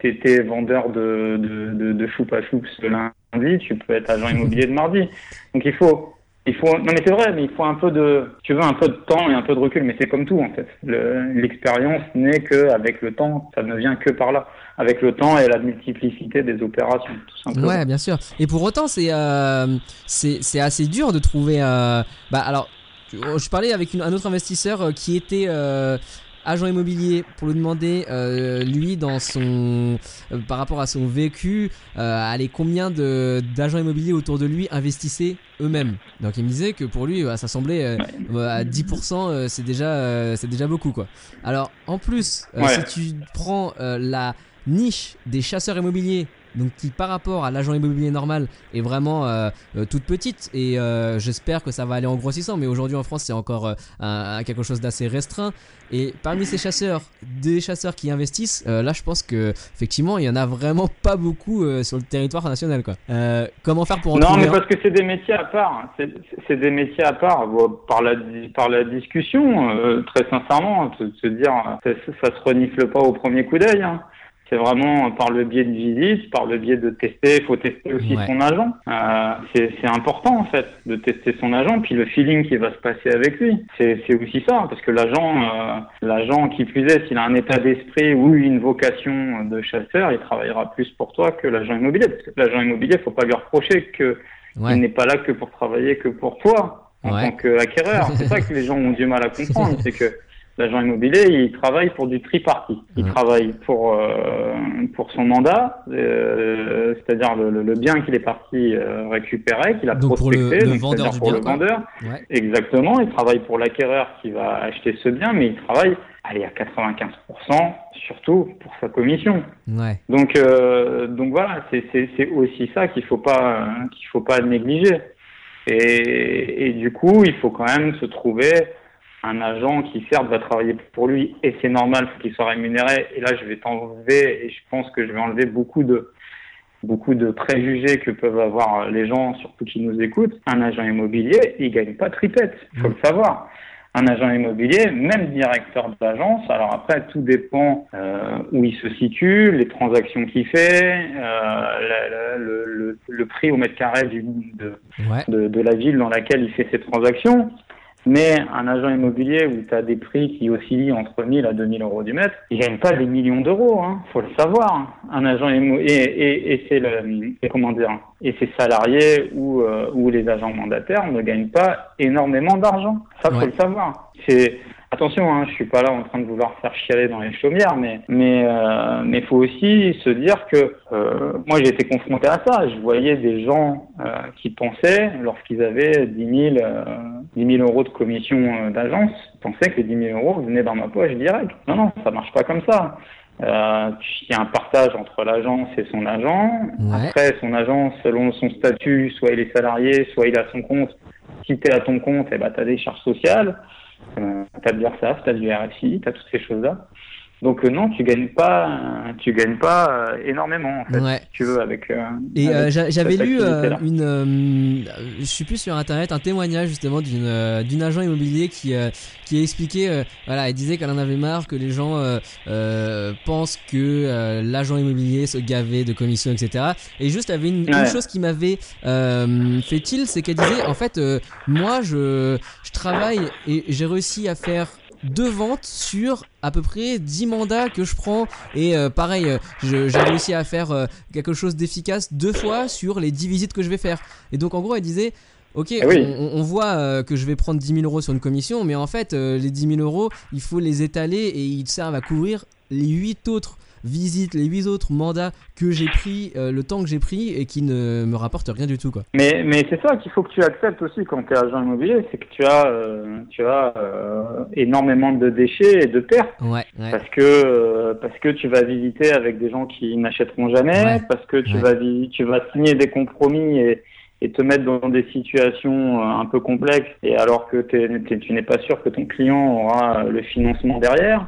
t'étais vendeur de, de, de, de choupa choups le lundi, tu peux être agent immobilier de mardi. Donc il faut, il faut, non mais c'est vrai, mais il faut un peu de, tu veux un peu de temps et un peu de recul, mais c'est comme tout en fait. L'expérience n'est que avec le temps, ça ne vient que par là, avec le temps et la multiplicité des opérations, tout simplement. Ouais, bien sûr. Et pour autant, c'est euh, assez dur de trouver. Euh, bah alors, je parlais avec un autre investisseur euh, qui était euh, agent immobilier pour lui demander euh, lui dans son euh, par rapport à son vécu euh, allez combien de d'agents immobiliers autour de lui investissaient eux-mêmes? Donc il me disait que pour lui ça semblait euh, à 10% euh, c'est déjà euh, c'est déjà beaucoup quoi alors en plus ouais. si tu prends la niche des chasseurs immobiliers donc qui par rapport à l'agent immobilier normal est vraiment euh, euh, toute petite. Et euh, j'espère que ça va aller en grossissant. Mais aujourd'hui en France c'est encore euh, un, quelque chose d'assez restreint. Et parmi ces chasseurs des chasseurs qui investissent euh, là je pense que effectivement il y en a vraiment pas beaucoup euh, sur le territoire national quoi. Comment faire pour en non mais parce que c'est des métiers à part. Hein. c'est des métiers à part. Bon, par la par la discussion très sincèrement se, se dire ça, ça se renifle pas au premier coup d'œil hein c'est vraiment par le biais de visite, par le biais de tester. Il faut tester aussi ouais. son agent. Euh, c'est important en fait de tester son agent, puis le feeling qui va se passer avec lui. C'est aussi ça, parce que l'agent, euh, l'agent qui plus est, s'il a un état d'esprit ou une vocation de chasseur, il travaillera plus pour toi que l'agent immobilier. Parce que l'agent immobilier, faut pas lui reprocher que ouais. il n'est pas là que pour travailler que pour toi en ouais. tant qu'acquéreur. C'est ça que les gens ont du mal à comprendre, c'est que l'agent immobilier, il travaille pour du triparty. Il travaille pour euh, pour son mandat, euh, c'est-à-dire le, le, bien qu'il est parti euh, récupérer, qu'il a donc prospecté, pour le, le vendeur pour bien, le vendeur. Ouais. Exactement. Il travaille pour l'acquéreur qui va acheter ce bien, mais il travaille allez à 95% surtout pour sa commission. Ouais. Donc euh, donc voilà, c'est aussi ça qu'il faut pas qu'il faut pas négliger. Et, et du coup, il faut quand même se trouver un agent qui certes va travailler pour lui et c'est normal, faut qu'il soit rémunéré. Et là, je vais t'enlever et je pense que je vais enlever beaucoup de beaucoup de préjugés que peuvent avoir les gens, surtout qui nous écoutent. Un agent immobilier, il gagne pas tripette, faut le savoir. Un agent immobilier, même directeur d'agence, alors après tout dépend euh, où il se situe, les transactions qu'il fait, euh, le, le, le, prix au mètre carré du, de, Ouais. de, de la ville dans laquelle il fait ses transactions. Mais un agent immobilier où tu as des prix qui oscillent entre 1000 à 2000 euros du mètre, il gagne pas des millions d'euros, hein, faut le savoir. Un agent et, et, et c'est le et comment dire et ses salariés ou euh, ou les agents mandataires ne gagnent pas énormément d'argent. Ça faut Ouais. le savoir. C'est Attention, hein, je suis pas là en train de vouloir faire chialer dans les chaumières, mais mais euh, mais faut aussi se dire que euh, moi j'ai été confronté à ça. Je voyais des gens euh, qui pensaient, lorsqu'ils avaient 10 000, euh, 10 000 euros de commission euh, d'agence, pensaient que les 10 000 euros venaient dans ma poche direct. Non, non, ça marche pas comme ça. Euh, Il y a un partage entre l'agence et son agent. Ouais. Après, son agent, selon son statut, soit il est salarié, soit il a son compte. Si tu es à ton compte, eh ben, tu as des charges sociales, euh, tu as de l'URSSAF, tu as du RSI, tu as toutes ces choses-là. Donc euh, non, tu gagnes pas, tu gagnes pas euh, énormément en fait, Ouais. si tu veux avec. euh, Et euh, j'avais lu euh, une, euh, je suis plus sur internet, un témoignage justement d'une euh, d'une agent immobilier qui euh, qui euh, voilà, elle disait qu'elle en avait marre que les gens euh, euh, pensent que euh, l'agent immobilier se gavait de commissions, etc. Et juste, il y avait une, une chose qui m'avait euh, fait tilt, c'est qu'elle disait, en fait, euh, moi, je je travaille et j'ai réussi à faire deux ventes sur à peu près 10 mandats que je prends. Et euh, pareil euh, j'ai réussi à faire euh, quelque chose d'efficace deux fois sur les 10 visites que je vais faire. Et donc en gros elle disait Ok, Eh oui. on, on voit euh, que je vais prendre 10 000 euros sur une commission, mais en fait, euh, les 10 000 euros, il faut les étaler et ils servent à couvrir les 8 autres visites, les 8 autres mandats que j'ai pris, euh, le temps que j'ai pris et qui ne me rapportent rien du tout. Quoi. Mais, mais c'est ça qu'il faut que tu acceptes aussi quand tu es agent immobilier, c'est que tu as, euh, tu as euh, énormément de déchets et de pertes. Ouais, ouais. Parce que parce que tu vas visiter avec des gens qui n'achèteront jamais, Ouais. parce que tu vas tu vas signer des compromis et, et te mettre dans des situations un peu complexes et alors que tu n'es pas sûr que ton client aura le financement derrière.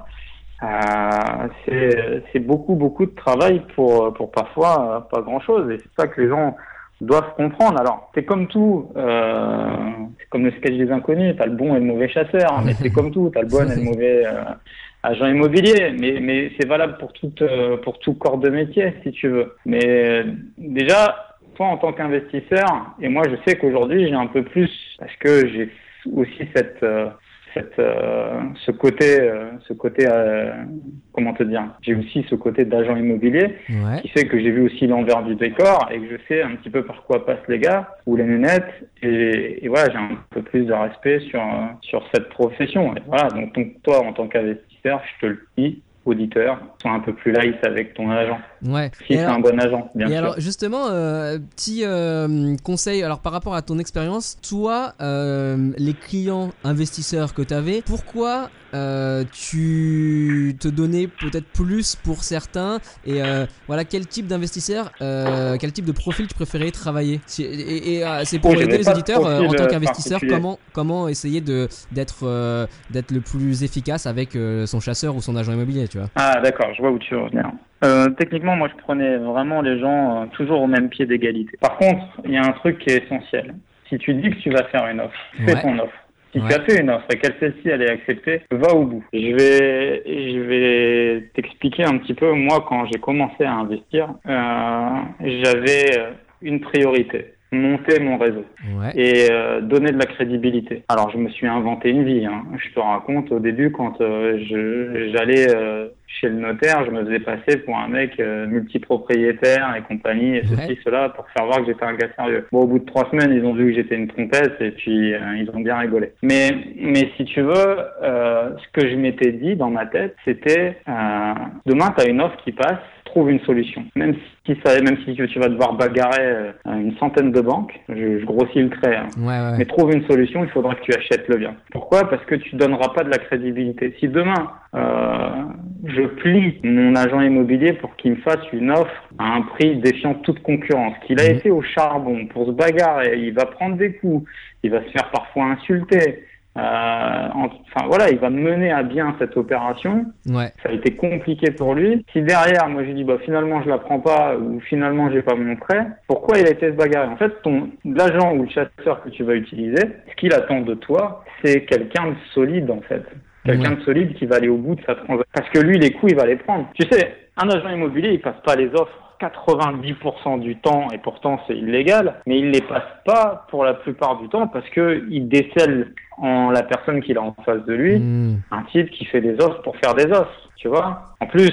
Euh, c'est beaucoup beaucoup de travail pour pour parfois euh, pas grand chose et c'est ça que les gens doivent comprendre. Alors, c'est comme tout, euh, c'est comme le sketch des inconnus, t'as le bon et le mauvais chasseur, hein, mais c'est comme tout, t'as le bon et le mauvais euh, agent immobilier, mais, mais c'est valable pour tout, euh, pour tout corps de métier, si tu veux. Mais déjà, toi, en tant qu'investisseur, et moi, je sais qu'aujourd'hui, j'ai un peu plus, parce que j'ai aussi cette... cette, euh, ce côté, euh, ce côté, euh, comment te dire, j'ai aussi ce côté d'agent immobilier Ouais. qui fait que j'ai vu aussi l'envers du décor et que je sais un petit peu par quoi passent les gars ou les lunettes et, et voilà j'ai un peu plus de respect sur sur cette profession et voilà donc, donc toi en tant qu'investisseur je te le dis auditeur sois un peu plus light avec ton agent Ouais. si c'est un bon agent bien Et sûr alors justement, euh, petit euh, conseil, alors par rapport à ton expérience, toi, euh, les clients investisseurs que tu avais, pourquoi tu te donnais peut-être plus pour certains et voilà quel type d'investisseur, quel type de profil tu préférais travailler? Et, et, c'est pour Oh, aider les auditeurs en tant qu'investisseur, comment comment essayer d'être d'être le plus efficace avec son chasseur ou son agent immobilier, tu vois? ah d'accord je vois où tu veux revenir euh, techniquement moi je prenais vraiment les gens euh, toujours au même pied d'égalité par contre il y a un truc qui est essentiel si tu dis que tu vas faire une offre fais Ouais. ton offre si Ouais. tu as fait une offre et qu'elle celle-ci elle est acceptée, va au bout. Je vais, je vais t'expliquer un petit peu. Moi, quand j'ai commencé à investir, euh, j'avais une priorité monter mon réseau Ouais. et euh, donner de la crédibilité. Alors, je me suis inventé une vie. Hein. Je te raconte au début quand euh, je j'allais euh, chez le notaire, je me faisais passer pour un mec euh, multipropriétaire et compagnie et ceci Ouais. cela pour faire voir que j'étais un gars sérieux. Bon, au bout de trois semaines, ils ont vu que j'étais une trompette et puis euh, ils ont bien rigolé. Mais mais si tu veux, euh, ce que je m'étais dit dans ma tête, c'était euh, demain, tu as une offre qui passe trouve une solution. Même si ça, même si tu vas devoir bagarrer euh, une centaine de banques, je, je grossis le trait, hein. Ouais, ouais. mais trouve une solution, il faudra que tu achètes le bien. Pourquoi? Parce que tu donneras pas de la crédibilité. Si demain, euh, je plie mon agent immobilier pour qu'il me fasse une offre à un prix défiant toute concurrence. Qu'il a Mhm. été au charbon pour se bagarrer, il va prendre des coups, il va se faire parfois insulter. Euh, en- enfin voilà, il va mener à bien cette opération. Ouais. Ça a été compliqué pour lui. Si derrière, moi j'ai dit bah finalement je la prends pas ou finalement j'ai pas mon prêt, pourquoi il a été se bagarrer? En fait, ton l'agent ou le chasseur que tu vas utiliser, ce qu'il attend de toi, c'est quelqu'un de solide en fait. Quelqu'un de solide qui va aller au bout de sa transaction. Parce que lui, les coups, il va les prendre. Tu sais, un agent immobilier, il passe pas les offres 90% du temps, et pourtant c'est illégal, mais il les passe pas pour la plupart du temps parce que il décèle en la personne qu'il a en face de lui Hmm. un type qui fait des offres pour faire des offres, tu vois. En plus,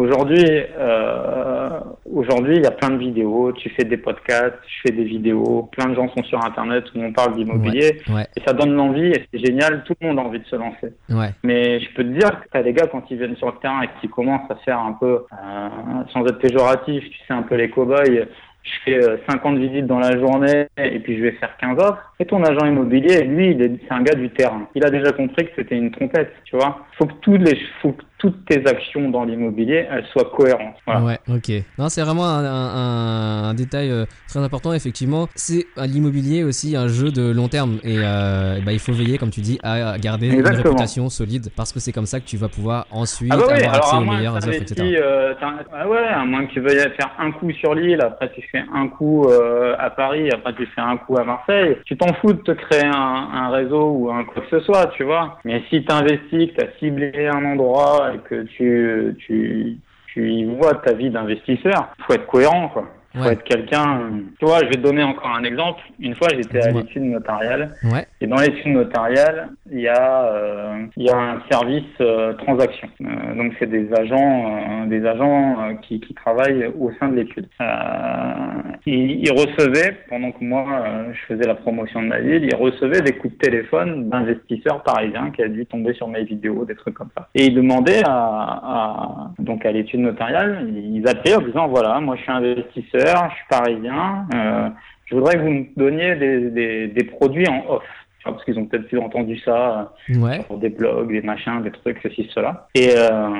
aujourd'hui, euh, aujourd'hui, il y a plein de vidéos. Tu fais des podcasts, je fais des vidéos. Plein de gens sont sur Internet où on parle d'immobilier Ouais. et ça donne l'envie et c'est génial. Tout le monde a envie de se lancer. Ouais. Mais je peux te dire que des gars quand ils viennent sur le terrain et qu'ils commencent à faire un peu, euh, sans être péjoratif, tu sais un peu les cow-boys. Je fais euh, 50 visites dans la journée et puis je vais faire 15 offres. Et ton agent immobilier, lui, c'est un gars du terrain. Il a déjà compris que c'était une trompette, tu vois. Faut que toutes les, faut que toutes tes actions dans l'immobilier, elles soient cohérentes. Voilà. Ouais, ok. Non, c'est vraiment un, un- un détail euh, très important, effectivement. C'est l'immobilier aussi un jeu de long terme et euh, bah, il faut veiller, comme tu dis, à garder une réputation solide parce que c'est comme ça que tu vas pouvoir ensuite Ah bah oui, avoir accès aux meilleures offres, etc. euh, ah ouais, à moins que tu veuilles faire un coup sur l'île, après tu fais un coup euh, à Paris, après tu fais un coup à Marseille. Tu t'en fous de te créer un, un réseau ou un quoi que ce soit, tu vois. Mais si tu investis, que tu as ciblé un endroit et que tu, tu, tu y vois ta vie d'investisseur, faut être cohérent, quoi. Faut Ouais. être quelqu'un. Tu vois, je vais te donner encore un exemple. Une fois, j'étais à l'étude notariale. Ouais, Et dans l'étude notariale, il y a, euh, il y a un service euh, transaction. Euh, donc c'est des agents, euh, des agents euh, qui, qui travaillent au sein de l'étude. Euh, ils, ils recevaient, pendant que moi euh, je faisais la promotion de ma ville, ils recevaient des coups de téléphone d'investisseurs parisiens qui avaient dû tomber sur mes vidéos, des trucs comme ça. Et ils demandaient à, à donc à l'étude notariale, ils appelaient en disant voilà, moi je suis investisseur, je suis parisien. euh, je voudrais que vous me donniez des, des, des produits en off. Parce qu'ils ont peut-être plus entendu ça ouais, euh, sur des blogs, des machins, des trucs, ceci, cela. Et euh,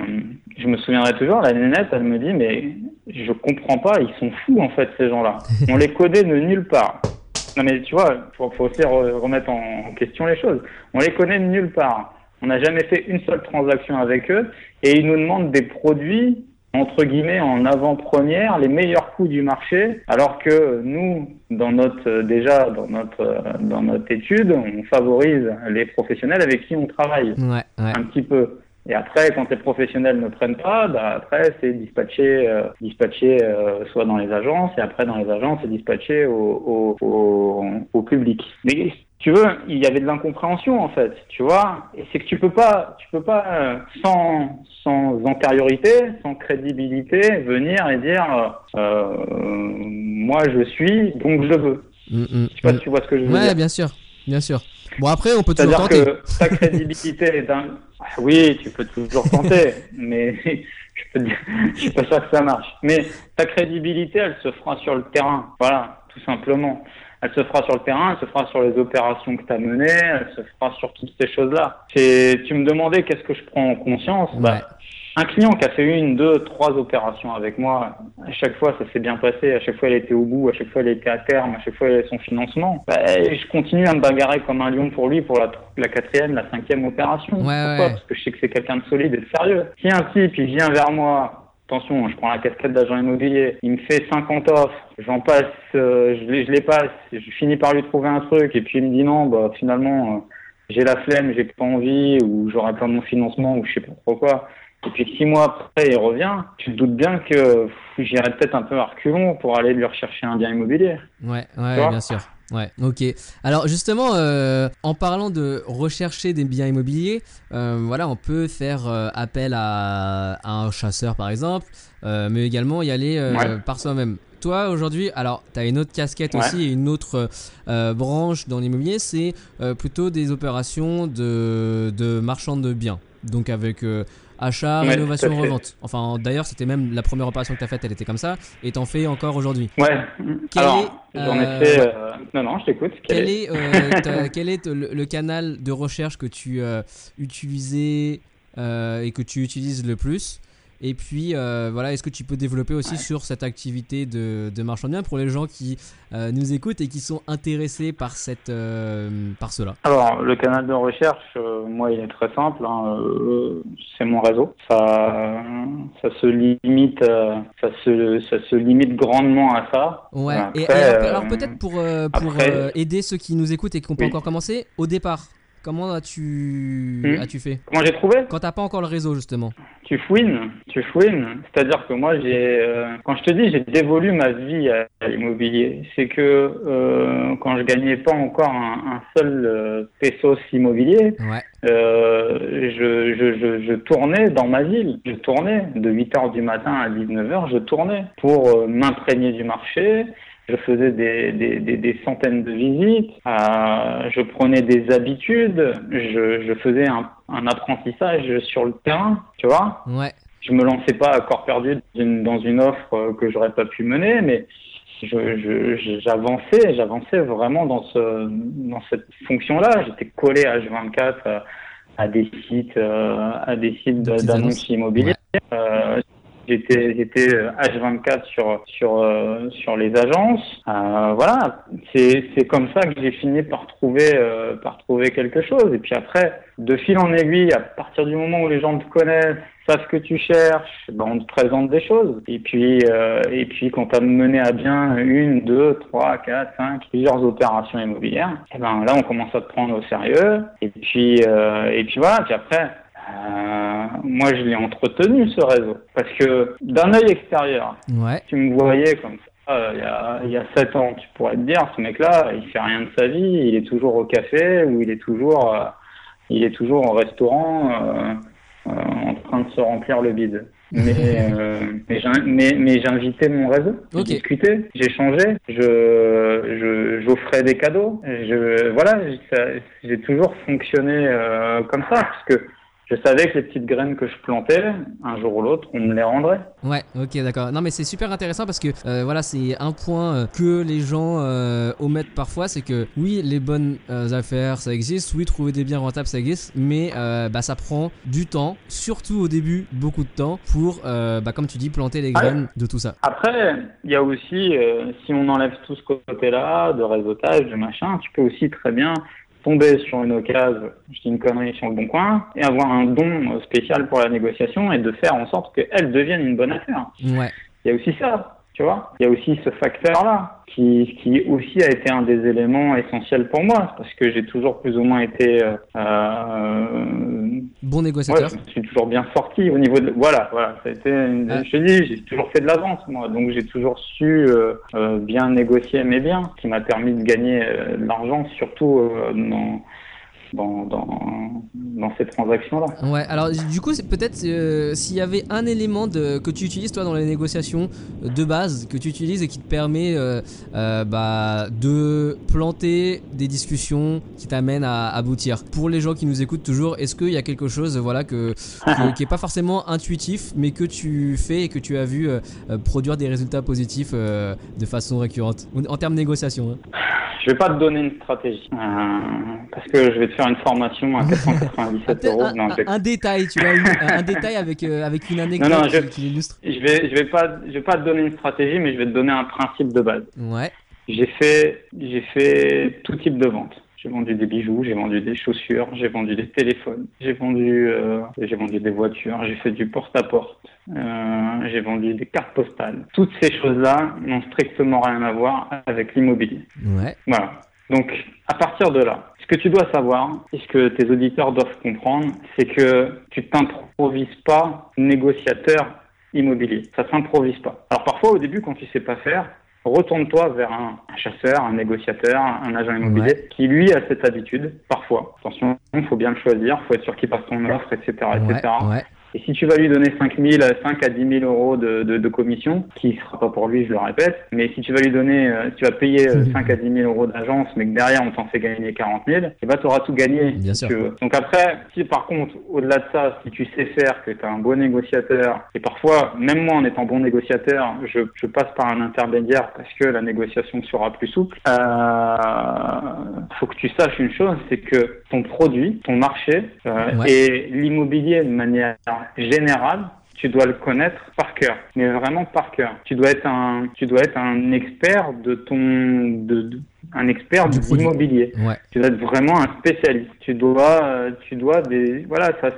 je me souviendrai toujours, la nénette, elle me dit, mais je comprends pas, ils sont fous en fait, ces gens-là. On les codait de nulle part. Non mais tu vois, faut, faut aussi re- remettre en question les choses. On les connaît de nulle part. On n'a jamais fait une seule transaction avec eux et ils nous demandent des produits entre guillemets en avant-première les meilleurs coûts du marché alors que nous dans notre euh, déjà dans notre euh, dans notre étude on favorise les professionnels avec qui on travaille ouais, ouais. un petit peu et après quand les professionnels ne prennent pas bah après c'est dispatché euh, dispatché euh, soit dans les agences et après dans les agences c'est dispatché au, au, au, au public mais tu veux, il y avait de l'incompréhension en fait, tu vois. Et c'est que tu peux pas, tu peux pas euh, sans sans antériorité, sans crédibilité, venir et dire, euh, euh, moi je suis, donc je veux. Mm, mm, Je sais pas mm. si tu vois ce que je veux Ouais, dire. bien sûr, bien sûr. Bon, après, on peut toujours C'est-à-dire tenter. que ta crédibilité est un... Oui, tu peux toujours tenter, mais je peux te dire, je suis pas sûr que ça marche. Mais ta crédibilité, elle se fera sur le terrain. Voilà, tout simplement. Elle se fera sur le terrain, elle se fera sur les opérations que tu as menées, elle se fera sur toutes ces choses-là. Tu me demandais qu'est-ce que je prends en conscience. Ouais. Un client qui a fait une, deux, trois opérations avec moi, à chaque fois ça s'est bien passé, à chaque fois elle était au bout, à chaque fois elle était à terme, à chaque fois elle avait son financement. Bah, je continue à me bagarrer comme un lion pour lui pour la, la quatrième, la cinquième opération. Ouais, Pourquoi ouais. Parce que je sais que c'est quelqu'un de solide et de sérieux. Si un type il vient vers moi, attention, je prends la casquette d'agent immobilier, il me fait 50 offres, j'en passe, euh, je, les, je les passe, je finis par lui trouver un truc et puis il me dit non, bah finalement euh, j'ai la flemme, j'ai pas envie ou j'aurai pas mon financement ou je sais pas trop quoi. Et puis six mois après, il revient. Tu te doutes bien que j'irai peut-être un peu à reculons pour aller lui rechercher un bien immobilier. Ouais, bien sûr. Ouais, ok. Alors justement, euh, en parlant de rechercher des biens immobiliers, euh, voilà, on peut faire euh, appel à, à un chasseur par exemple, mais également y aller Ouais. par soi-même. Toi aujourd'hui, alors tu as une autre casquette Ouais. aussi et une autre branche dans l'immobilier, c'est plutôt des opérations de, de marchand de biens. Donc avec achat, Ouais, rénovation, revente. Enfin d'ailleurs c'était même la première opération que tu as faite, elle était comme ça, et t'en fais encore aujourd'hui. Ouais. Quel Alors, est, j'en euh, ai fait. euh, Non, non, je t'écoute. Quel est, euh, quel est le, le canal de recherche que tu euh, utilisais euh, et que tu utilises le plus? Et puis, euh, voilà, est-ce que tu peux développer aussi sur cette activité de, de marchand de biens pour les gens qui euh, nous écoutent et qui sont intéressés par, cette, euh, par cela? Alors, le canal de recherche, moi, il est très simple. Hein, c'est mon réseau. Ça, ça se limite, ça se, ça se limite grandement à ça. Ouais. et, alors, peut-être pour, pour aider ceux qui nous écoutent et qui n'ont pas encore commencé, au départ, Comment as-tu hmm. as-tu fait Comment j'ai trouvé Quand t'as pas encore le réseau justement. Tu fouines, tu fouines. C'est-à-dire que moi j'ai, euh, quand je te dis j'ai dévolu ma vie à, l'immobilier, c'est que euh, quand je gagnais pas encore un, seul euh, pesos immobilier, je, je, je, je, tournais dans ma ville. Je tournais de 8 h du matin à 19 h Je tournais pour m'imprégner du marché je faisais des, des, des, centaines de visites, euh, je prenais des habitudes, je, je faisais un, un, apprentissage sur le terrain, tu vois. Ouais. Je me lançais pas à corps perdu dans une, dans une offre que j'aurais pas pu mener, mais j'avançais, j'avançais vraiment dans ce, dans cette fonction-là. J'étais collé à H24 à, à, des sites, euh, à des sites d'annonces immobilières. Euh, J'étais j'étais H24 euh, sur sur euh, sur les agences. Euh, voilà, c'est c'est comme ça que j'ai fini par trouver euh, par trouver quelque chose. Et puis après, de fil en aiguille, à partir du moment où les gens te connaissent, ce que tu cherches, ben on te présente des choses. Et puis euh, et puis quand tu as mené à bien une, deux, trois, quatre, cinq, plusieurs opérations immobilières, eh ben là on commence à te prendre au sérieux. Et puis et puis voilà. Puis après euh, moi, je l'ai entretenu ce réseau parce que d'un œil extérieur, tu me voyais comme ça euh, il, y a, il y a 7 ans, tu pourrais te dire, ce mec-là, il fait rien de sa vie, il est toujours au café ou il est toujours, euh, il est toujours au restaurant en train de se remplir le bide. Mais, mais, mais, j'invitais mon réseau, j'ai discuté, j'ai changé, je, j'offrais des cadeaux. Je, voilà, j'ai toujours fonctionné comme ça parce que je savais que les petites graines que je plantais, un jour ou l'autre, on me les rendrait. Ouais, ok, d'accord. Non, mais c'est super intéressant parce que euh, voilà, c'est un point euh, que les gens euh, omettent parfois, c'est que oui, les bonnes affaires, ça existe, oui, trouver des biens rentables, ça existe, mais bah, ça prend du temps, surtout au début, beaucoup de temps, pour, bah, comme tu dis, planter les graines de tout ça. Après, il y a aussi, si on enlève tout ce côté-là, de réseautage, de machin, tu peux aussi très bien tomber sur une occasion, je dis une connerie sur le bon coin, et avoir un don spécial pour la négociation et de faire en sorte qu'elle devienne une bonne affaire. Ouais. Il y a aussi ça. Tu vois, il y a aussi ce facteur-là qui, qui aussi a été un des éléments essentiels pour moi parce que j'ai toujours plus ou moins été euh, euh bon négociateur. Ouais, je suis toujours bien sorti au niveau de voilà voilà. Ça a été une, Je dis, j'ai toujours fait de la vente moi, donc j'ai toujours su euh, bien négocier mes biens, ce qui m'a permis de gagner de l'argent surtout dans dans, dans, ces transactions-là. Ouais, alors du coup, c'est peut-être euh, s'il y avait un élément de, que tu utilises toi dans les négociations de base, que tu utilises et qui te permet euh, euh, bah, de planter des discussions qui t'amènent à aboutir. Pour les gens qui nous écoutent toujours, est-ce qu'il y a quelque chose voilà, que, qui n'est pas forcément intuitif, mais que tu fais et que tu as vu produire des résultats positifs de façon récurrente? En termes de négociation hein Je vais pas te donner une stratégie parce que je vais te faire une formation à 497 euros. Un, détail, tu vois, un, détail avec, euh, avec une anecdote non, non, je, qui, l'illustre. Je vais, je vais pas, je vais pas te donner une stratégie, mais je vais te donner un principe de base. Ouais. J'ai fait, j'ai fait tout type de vente. J'ai vendu des bijoux, j'ai vendu des chaussures, j'ai vendu des téléphones, j'ai vendu, euh, j'ai vendu des voitures, j'ai fait du porte-à-porte, euh, j'ai vendu des cartes postales. Toutes ces choses-là n'ont strictement rien à voir avec l'immobilier. Ouais. Voilà. Donc, à partir de là, ce que tu dois savoir, et ce que tes auditeurs doivent comprendre, c'est que tu t'improvises pas négociateur immobilier. Ça s'improvise pas. Alors parfois, au début, quand tu sais pas faire, retourne-toi vers un, chasseur, un négociateur, un agent immobilier qui lui a cette habitude. Parfois, attention, il faut bien le choisir, il faut être sûr qu'il passe ton offre, etc., etc. Et si tu vas lui donner 5 000, 5 à 10 000 euros de, de, de commission, qui sera pas pour lui, je le répète, mais si tu vas lui donner, euh, tu vas payer 5 euh, à 10 000 euros d'agence, mais que derrière on t'en fait gagner 40 000, et bah tu auras tout gagné. Bien sûr. Donc après, si par contre, au-delà de ça, si tu sais faire, que tu es un bon négociateur, et parfois, même moi en étant bon négociateur, je, je passe par un intermédiaire parce que la négociation sera plus souple, euh, faut que tu saches une chose, c'est que ton produit, ton marché euh, Ouais. et l'immobilier de manière générale. Tu dois le connaître par cœur, mais vraiment par cœur. Tu dois être un, tu dois être un expert de ton, de, de- un expert Du de l'immobilier. Ouais. Tu dois être vraiment un spécialiste. Tu dois, euh, tu dois des, voilà, ça,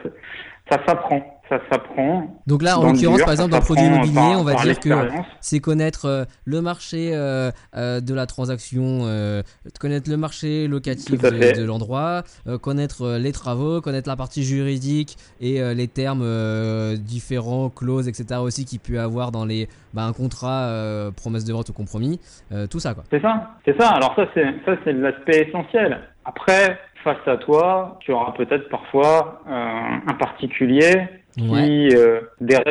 ça s'apprend, ça s'apprend. Donc là, en l'occurrence, par exemple, dans le produit immobilier, par- on va dire que c'est connaître euh, le marché euh, euh, de la transaction, euh, connaître le marché locatif de, l'endroit, connaître les travaux, connaître la partie juridique et les termes différents, clauses, etc. aussi qu'il peut y avoir dans les bah, un contrat, promesse de vente ou compromis, tout ça quoi. C'est ça, c'est ça. Alors ça, c'est ça, c'est l'aspect essentiel. Après, face à toi, tu auras peut-être parfois euh, un particulier qui euh,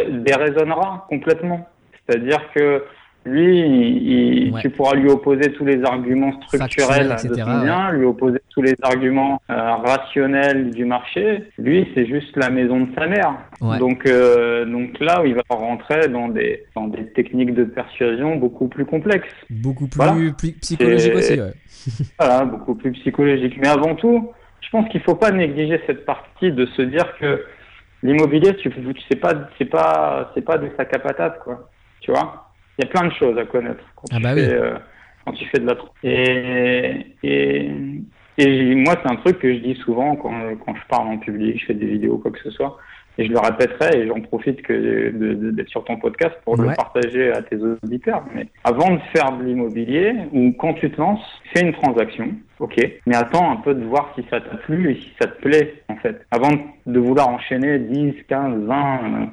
déraisonnera complètement. C'est-à-dire que lui, il- Ouais. tu pourras lui opposer tous les arguments structurels Factuels, etc., de son bien, lui opposer tous les arguments euh, rationnels du marché. Lui, c'est juste la maison de sa mère. Ouais. Donc, euh, donc là, il va rentrer dans des, dans des techniques de persuasion beaucoup plus complexes. Beaucoup plus, Voilà. plus psychologique C'est- aussi. Voilà, beaucoup plus psychologique. Mais avant tout, je pense qu'il faut pas négliger cette partie de se dire que l'immobilier, tu, tu sais pas, c'est pas, c'est pas de sac à patate, quoi. Tu vois, il y a plein de choses à connaître quand Ah tu bah fais, oui. euh, quand tu fais de la. Et et et moi, c'est un truc que je dis souvent quand quand je parle en public, je fais des vidéos, quoi que ce soit. Et je le répéterai et j'en profite que d'être sur ton podcast pour Ouais. le partager à tes auditeurs. Mais avant de faire de l'immobilier ou quand tu te lances, fais une transaction, ok, mais attends un peu de voir si ça t'a plu et si ça te plaît en fait. Avant de vouloir enchaîner 10, 15, 20 euh,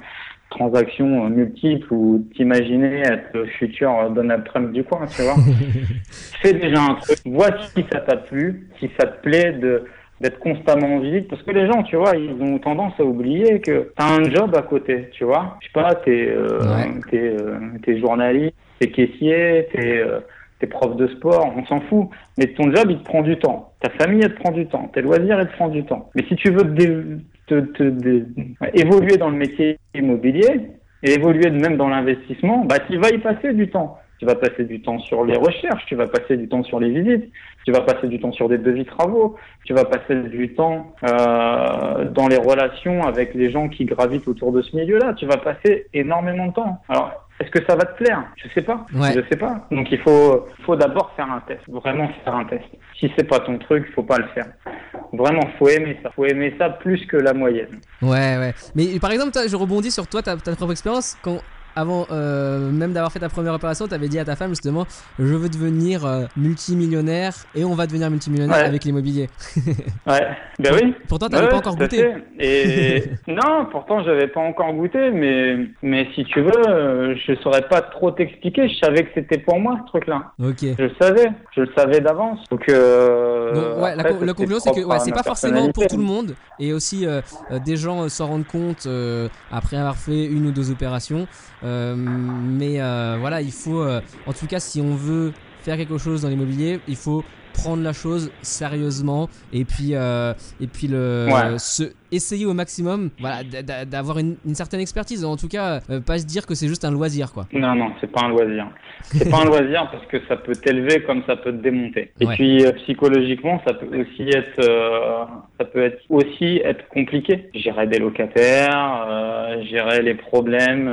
transactions euh, multiples ou t'imaginer être le futur euh, Donald Trump du coin, tu vois. fais déjà un truc, vois si ça t'a plu, si ça te plaît de d'être constamment en visite parce que les gens tu vois ils ont tendance à oublier que t'as un job à côté tu vois. Je sais pas t'es euh, Ouais. t'es euh, t'es journaliste t'es caissier t'es euh, t'es prof de sport on s'en fout. Mais ton job il te prend du temps. Ta famille elle te prend du temps. Tes loisirs elle te prend du temps. Mais si tu veux te, te, te évoluer dans le métier immobilier et évoluer de même dans l'investissement bah tu vas y passer du temps. Tu vas passer du temps sur les recherches, tu vas passer du temps sur les visites, tu vas passer du temps sur des devis travaux, tu vas passer du temps euh, dans les relations avec les gens qui gravitent autour de ce milieu-là. Tu vas passer énormément de temps. Alors, est-ce que ça va te plaire? Je sais pas. Ouais. Je sais pas. Donc il faut, faut d'abord faire un test. Vraiment faire un test. Si c'est pas ton truc, faut pas le faire. Vraiment, faut aimer ça. Faut aimer ça plus que la moyenne. Ouais, ouais. Mais par exemple, je rebondis sur toi, ta, ta propre expérience. Quand, avant euh, même d'avoir fait ta première opération, tu avais dit à ta femme justement Je veux devenir euh, multimillionnaire et on va devenir multimillionnaire Ouais. avec l'immobilier. Ouais. Ben oui. Pourtant, t'avais Ouais, pas ouais, encore goûté. Et non, pourtant j'avais pas encore goûté, mais mais si tu veux, euh, je saurais pas trop t'expliquer. Je savais que c'était pour moi ce truc-là. Ok. Je le savais, je le savais d'avance. Donc, euh, Donc, ouais, la, conclusion, c'est que ouais, c'est pas forcément pour tout le monde. Et aussi, des gens s'en rendent compte après avoir fait une ou deux opérations. Euh, mais euh, voilà, il faut, euh, en tout cas, si on veut faire quelque chose dans l'immobilier, il faut prendre la chose sérieusement et puis euh, et puis le Ouais. se essayer au maximum voilà d'avoir une, une certaine expertise en tout cas euh, pas se dire que c'est juste un loisir quoi Non, non, c'est pas un loisir. C'est pas un loisir parce que ça peut t'élever comme ça peut te démonter. Et Ouais. puis euh, psychologiquement, ça peut aussi être, euh, ça peut être aussi être compliqué. Gérer des locataires, gérer les problèmes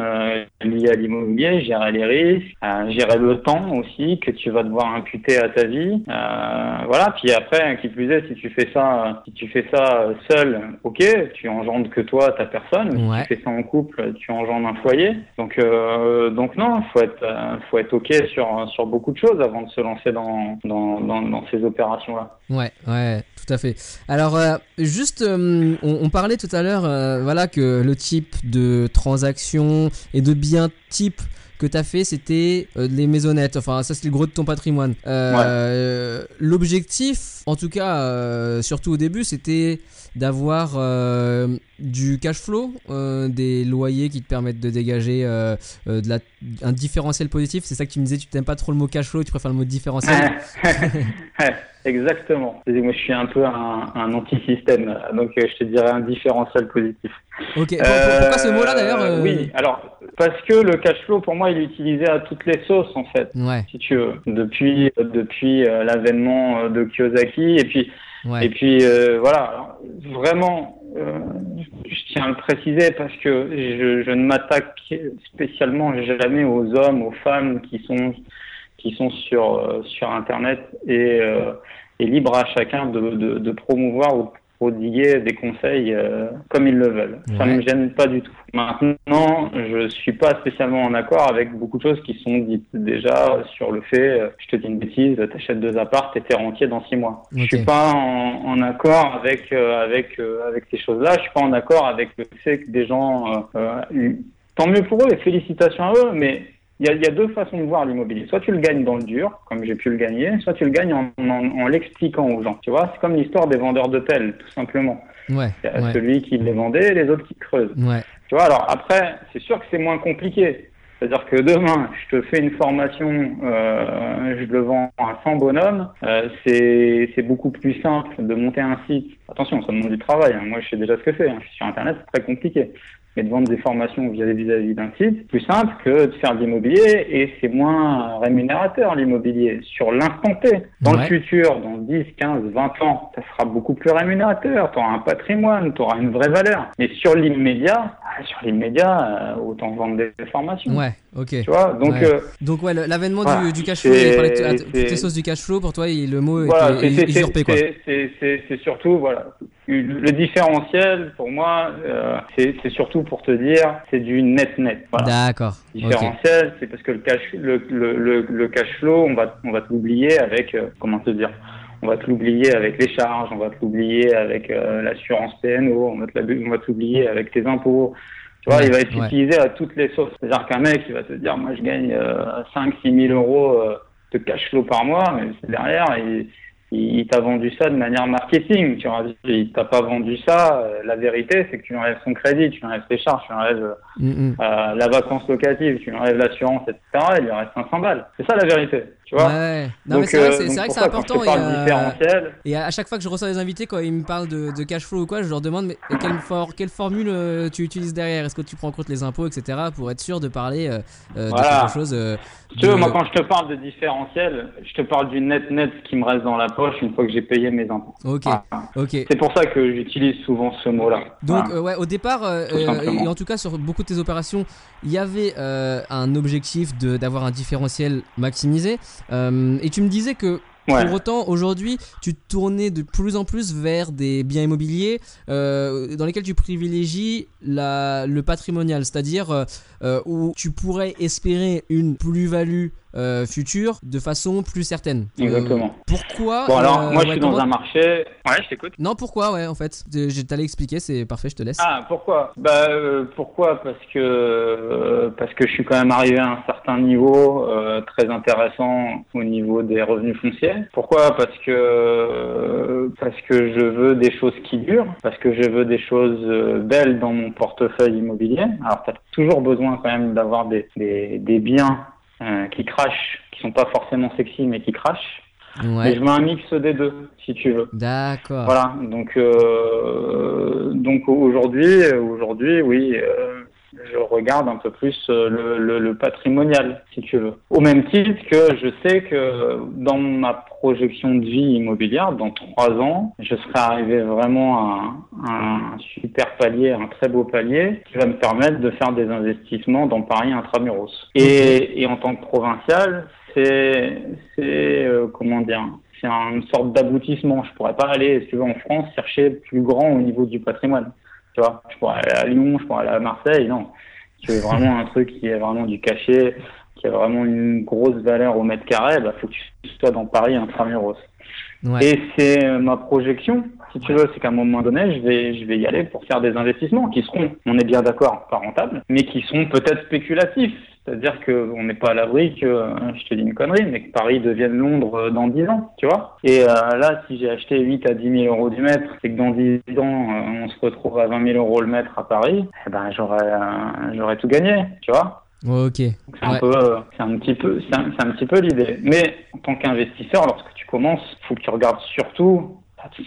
liés à l'immobilier, gérer les risques, gérer le temps aussi que tu vas devoir imputer à ta vie. Voilà. Puis après, qui plus est, si tu fais ça, si tu fais ça seul, ok, tu engendres que toi, ta personne. Mais Ouais. Si tu fais ça en couple, tu engendres un foyer. Donc, euh, donc non, faut être, euh, faut être ok sur sur beaucoup de choses avant de se lancer dans dans dans, dans ces opérations-là. Ouais, ouais, tout à fait. Alors, euh, juste, on, on parlait tout à l'heure, voilà, que le type de transaction et de bien type que tu as fait, c'était euh, les maisonnettes. Enfin, ça, c'est le gros de ton patrimoine. Euh, L'objectif, en tout cas, euh, surtout au début, c'était d'avoir du cash flow, des loyers qui te permettent de dégager de la, un différentiel positif. C'est ça que tu me disais, tu t'aimes pas trop le mot cash flow, tu préfères le mot différentiel. Exactement. Moi, je suis un peu un, un anti-système, donc euh, je te dirais un différentiel positif. Ok, Pour- pour- pourquoi ce mot-là d'ailleurs Euh, euh, Oui, alors parce que le cash flow pour moi il est utilisé à toutes les sauces en fait. Ouais. si tu veux, depuis depuis euh, l'avènement euh, de Kiyosaki et puis Et puis euh, voilà, vraiment, euh, je tiens à le préciser parce que je, je ne m'attaque spécialement jamais aux hommes, aux femmes qui sont qui sont sur euh, sur Internet et, euh, et libre à chacun de, de, de promouvoir ou prodiguer des conseils euh, comme ils le veulent. Ça ne me gêne pas du tout. Maintenant, je suis pas spécialement en accord avec beaucoup de choses qui sont dites déjà sur le fait, euh, je te dis une bêtise, t'achètes deux appartes et t'es rentier dans six mois. Je suis pas en, en accord avec euh, avec avec ces choses-là. Je suis pas en accord avec le fait que des gens, tant mieux pour eux et félicitations à eux, mais il y, a, il y, a, deux façons de voir l'immobilier. Soit tu le gagnes dans le dur, comme j'ai pu le gagner, soit tu le gagnes en, en, en l'expliquant aux gens. Tu vois, c'est comme l'histoire des vendeurs de pelles, tout simplement. Ouais, il y a ouais. celui qui les vendait et les autres qui creusent. Ouais. Tu vois, alors après, c'est sûr que c'est moins compliqué. C'est-à-dire que demain, je te fais une formation, euh, je le vends à 100 bonhommes, euh, c'est beaucoup plus simple de monter un site. Attention, ça demande du travail. Hein. Moi, je sais déjà ce que c'est. Hein. Sur Internet, c'est très compliqué mais de vendre des formations vis-à-vis d'un site, plus simple que de faire de l'immobilier et c'est moins rémunérateur l'immobilier sur l'instant T. Dans ouais. le futur, dans 10, 15, 20 ans, ça sera beaucoup plus rémunérateur, tu auras un patrimoine, tu auras une vraie valeur. Mais sur l'immédiat, sur l'immédiat, euh, autant vendre des formations. Ouais, ok. Tu vois, donc... Ouais. Euh, donc ouais, l'avènement voilà, du, du, cash flow, toutes les sauces du cash flow, pour toi, le mot voilà, est, est, usurpé, quoi. C'est surtout, voilà, le différentiel, pour moi, euh, c'est surtout pour te dire, c'est du net-net. Voilà. D'accord. Différentiel, okay. c'est parce que le cash, le, le, le, le cash flow, on va, on va te l'oublier avec, euh, comment te dire, on va te l'oublier avec les charges, on va te l'oublier avec euh, l'assurance PNO, on va te l'oublier avec tes impôts. Tu vois, ouais, il va être ouais. utilisé à toutes les sauces. C'est-à-dire qu'un mec, il va te dire, moi, je gagne euh, 5-6 000 euros euh, de cash flow par mois, mais derrière, il, il t'a vendu ça de manière marketing. Tu vois, il t'a pas vendu ça. Euh, La vérité, c'est que tu enlèves son crédit, tu enlèves ses charges, tu enlèves mm -hmm. euh, la vacance locative, tu enlèves l'assurance, etc. Il lui reste 500 balles. C'est ça la vérité. Tu vois ouais. Non, donc, mais c'est vrai, euh, vrai que c'est important. Et, euh, et, à chaque fois que je reçois des invités, quand ils me parlent de, de cash flow ou quoi, je leur demande mais quelle, for quelle formule euh, tu utilises derrière? Est-ce que tu prends en compte les impôts, etc. pour être sûr de parler euh, voilà. de quelque chose Tu veux, moi, quand je te parle de différentiel, je te parle du net-net qui me reste dans la poche une fois que j'ai payé mes impôts. Ok. Voilà. ok. C'est pour ça que j'utilise souvent ce mot-là. Donc, voilà. ouais, au départ, et en tout cas sur beaucoup de tes opérations, il y avait un objectif d'avoir un différentiel maximisé. Euh, et tu me disais que Ouais. Pour autant, aujourd'hui, tu tournais de plus en plus vers des biens immobiliers euh, dans lesquels tu privilégies la, le patrimonial, c'est-à-dire euh, où tu pourrais espérer une plus-value euh, future de façon plus certaine. Exactement. pourquoi Bon alors, moi je suis dans un marché. Ouais, je t'écoute. Non, pourquoi Ouais, en fait, je t'allais expliquer, c'est parfait, je te laisse. Ah, pourquoi? Bah, pourquoi? Parce que parce que je suis quand même arrivé à un certain niveau très intéressant au niveau des revenus fonciers. Pourquoi? Parce que parce que je veux des choses qui durent, parce que je veux des choses belles dans mon portefeuille immobilier. Alors, tu as toujours besoin quand même d'avoir des, des, des biens euh, qui crachent, qui sont pas forcément sexy mais qui crachent. Ouais. Mais je mets un mix des deux, si tu veux. D'accord. Voilà. Donc, euh, donc aujourd'hui, aujourd'hui, oui, euh, je regarde un peu plus le, le, le, patrimonial, si tu veux. Au même titre que je sais que dans ma projection de vie immobilière, dans trois ans, je serai arrivé vraiment à un, un, super palier, un très beau palier, qui va me permettre de faire des investissements dans Paris intramuros. Et, et en tant que provincial, c'est, c'est euh, comment dire, c'est une sorte d'aboutissement. Je pourrais pas aller, si tu veux, en France, chercher plus grand au niveau du patrimoine. Tu vois, je pourrais aller à Lyon, je pourrais aller à Marseille, non. Tu veux vraiment un truc qui est vraiment du cachet, qui a vraiment une grosse valeur au mètre carré, bah faut que tu sois dans Paris intramuros. Ouais. Et c'est ma projection, si tu veux, c'est qu'à un moment donné, je vais, je vais y aller pour faire des investissements qui seront, on est bien d'accord, pas rentables, mais qui sont peut-être spéculatifs. C'est-à-dire qu'on n'est pas à l'abri que, je te dis une connerie, mais que Paris devienne Londres dans 10 ans, tu vois. Et euh, là, si j'ai acheté 8 à 10 000 euros du mètre, c'est que dans 10 ans, euh, on se retrouve à 20 000 euros le mètre à Paris, eh ben j'aurais, euh, j'aurais tout gagné, tu vois. Ok. C'est un ouais. peu, c'est un petit peu, c'est un, un, petit peu l'idée. Mais en tant qu'investisseur, lorsque tu commences, faut que tu regardes surtout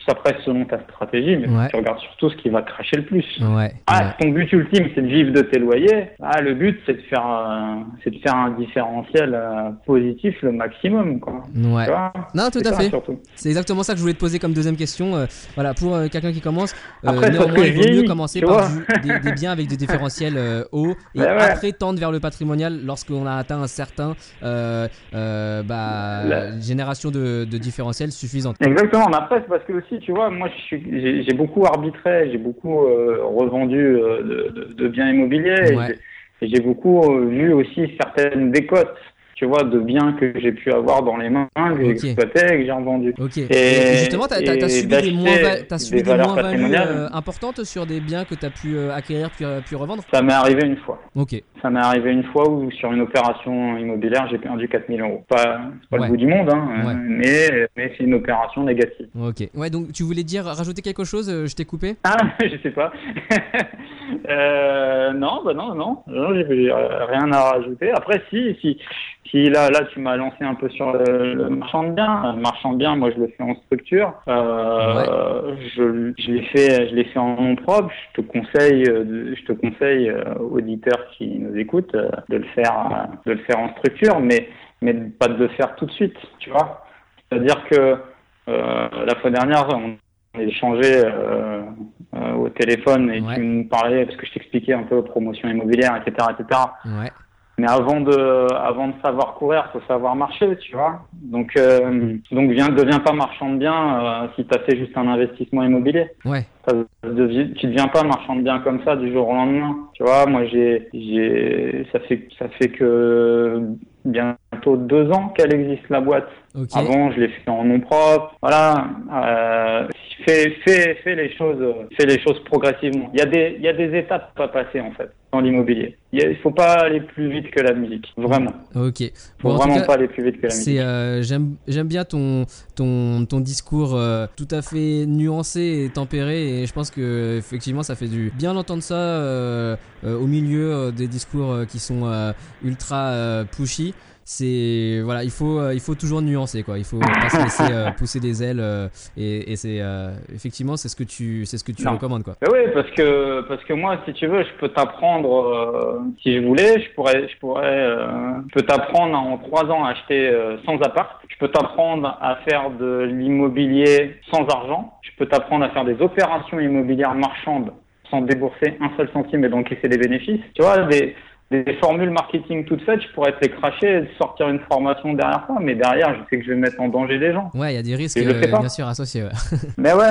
après selon ta stratégie, mais tu regardes surtout ce qui va cracher le plus. Ouais. Ah, ton but ultime, c'est de vivre de tes loyers. Ah, le but, c'est de faire, euh, c'est de faire un différentiel euh, positif le maximum, quoi. Ouais. non, tout à fait. C'est exactement ça que je voulais te poser comme deuxième question. Euh, voilà, pour quelqu'un qui commence, après, néanmoins, il vaut mieux commencer par des, biens avec des différentiels hauts et ben après tendre vers le patrimonial lorsqu'on a atteint un certain bah, génération de, de différentiels suffisante. Exactement. Mais après, c'est parce que aussi, tu vois, moi, j'ai beaucoup arbitré, j'ai beaucoup euh, revendu euh, de, de, biens immobiliers. Et j'ai beaucoup euh, vu aussi certaines décotes tu vois, de biens que j'ai pu avoir dans les mains, que j'ai exploité et que j'ai revendu. Et, justement, tu as, subi des moins-values euh, importantes sur des biens que tu as pu euh, acquérir puis, euh, puis revendre Ça m'est arrivé une fois. Ok. Ça m'est arrivé une fois où sur une opération immobilière, j'ai perdu 4000 euros. Pas, pas le bout du monde, hein, mais, mais c'est une opération négative. Ok. Ouais, donc tu voulais dire, rajouter quelque chose Je t'ai coupé? Ah, je sais pas. non, bah non, non. Non, j'ai rien à rajouter. Après, si, si si là, là, tu m'as lancé un peu sur le, marchand de biens. Le marchand de biens, moi, je le fais en structure. Euh, je, je l'ai fait, je l'ai fait en nom propre. Je te conseille, euh, je te conseille, euh, auditeurs qui nous écoutent, euh, de le faire, de le faire en structure, mais, mais pas de le faire tout de suite, tu vois. C'est-à-dire que la fois dernière, on a échangé au téléphone et tu me parlais parce que je t'expliquais un peu promotion immobilière, etc., etc. Ouais. Mais avant de, avant de savoir courir, faut savoir marcher, tu vois. Donc, euh, donc viens, deviens pas marchand de biens euh, si tu as fait juste un investissement immobilier. Ouais. Ça, tu deviens pas marchand de biens comme ça du jour au lendemain. Tu vois, moi j'ai, j'ai, ça fait, ça fait que bientôt deux ans qu'elle existe la boîte. Avant, je l'ai fait en nom propre. Voilà, euh, fais, fais, fais les choses, fais les choses progressivement. Il y a des, il y a des étapes pas passer en fait dans l'immobilier. Il faut pas aller plus vite que la musique, vraiment. Ok. Faut vraiment pas aller plus vite que la musique. Euh, j'aime, j'aime bien ton, ton, ton discours euh, tout à fait nuancé et tempéré, et je pense que effectivement, ça fait du bien d'entendre ça euh, au milieu des discours qui sont ultra pushy c'est voilà, il faut euh, il faut toujours nuancer quoi. Il faut pas se laisser euh, pousser des ailes euh, et, et c'est effectivement c'est ce que tu c'est ce que tu recommandes quoi. oui, parce que parce que moi si tu veux, je peux t'apprendre si je voulais, je pourrais je pourrais je peux t'apprendre en trois ans à acheter sans appart. Je peux t'apprendre à faire de l'immobilier sans argent. Je peux t'apprendre à faire des opérations immobilières marchandes sans débourser un seul centime et donc laisser des bénéfices. Tu vois, des, des formules marketing toutes faites, je pourrais te les cracher et sortir une formation derrière ça, mais derrière, je sais que je vais mettre en danger des gens. Ouais, il y a des risques, euh, bien sûr, associés. mais ouais,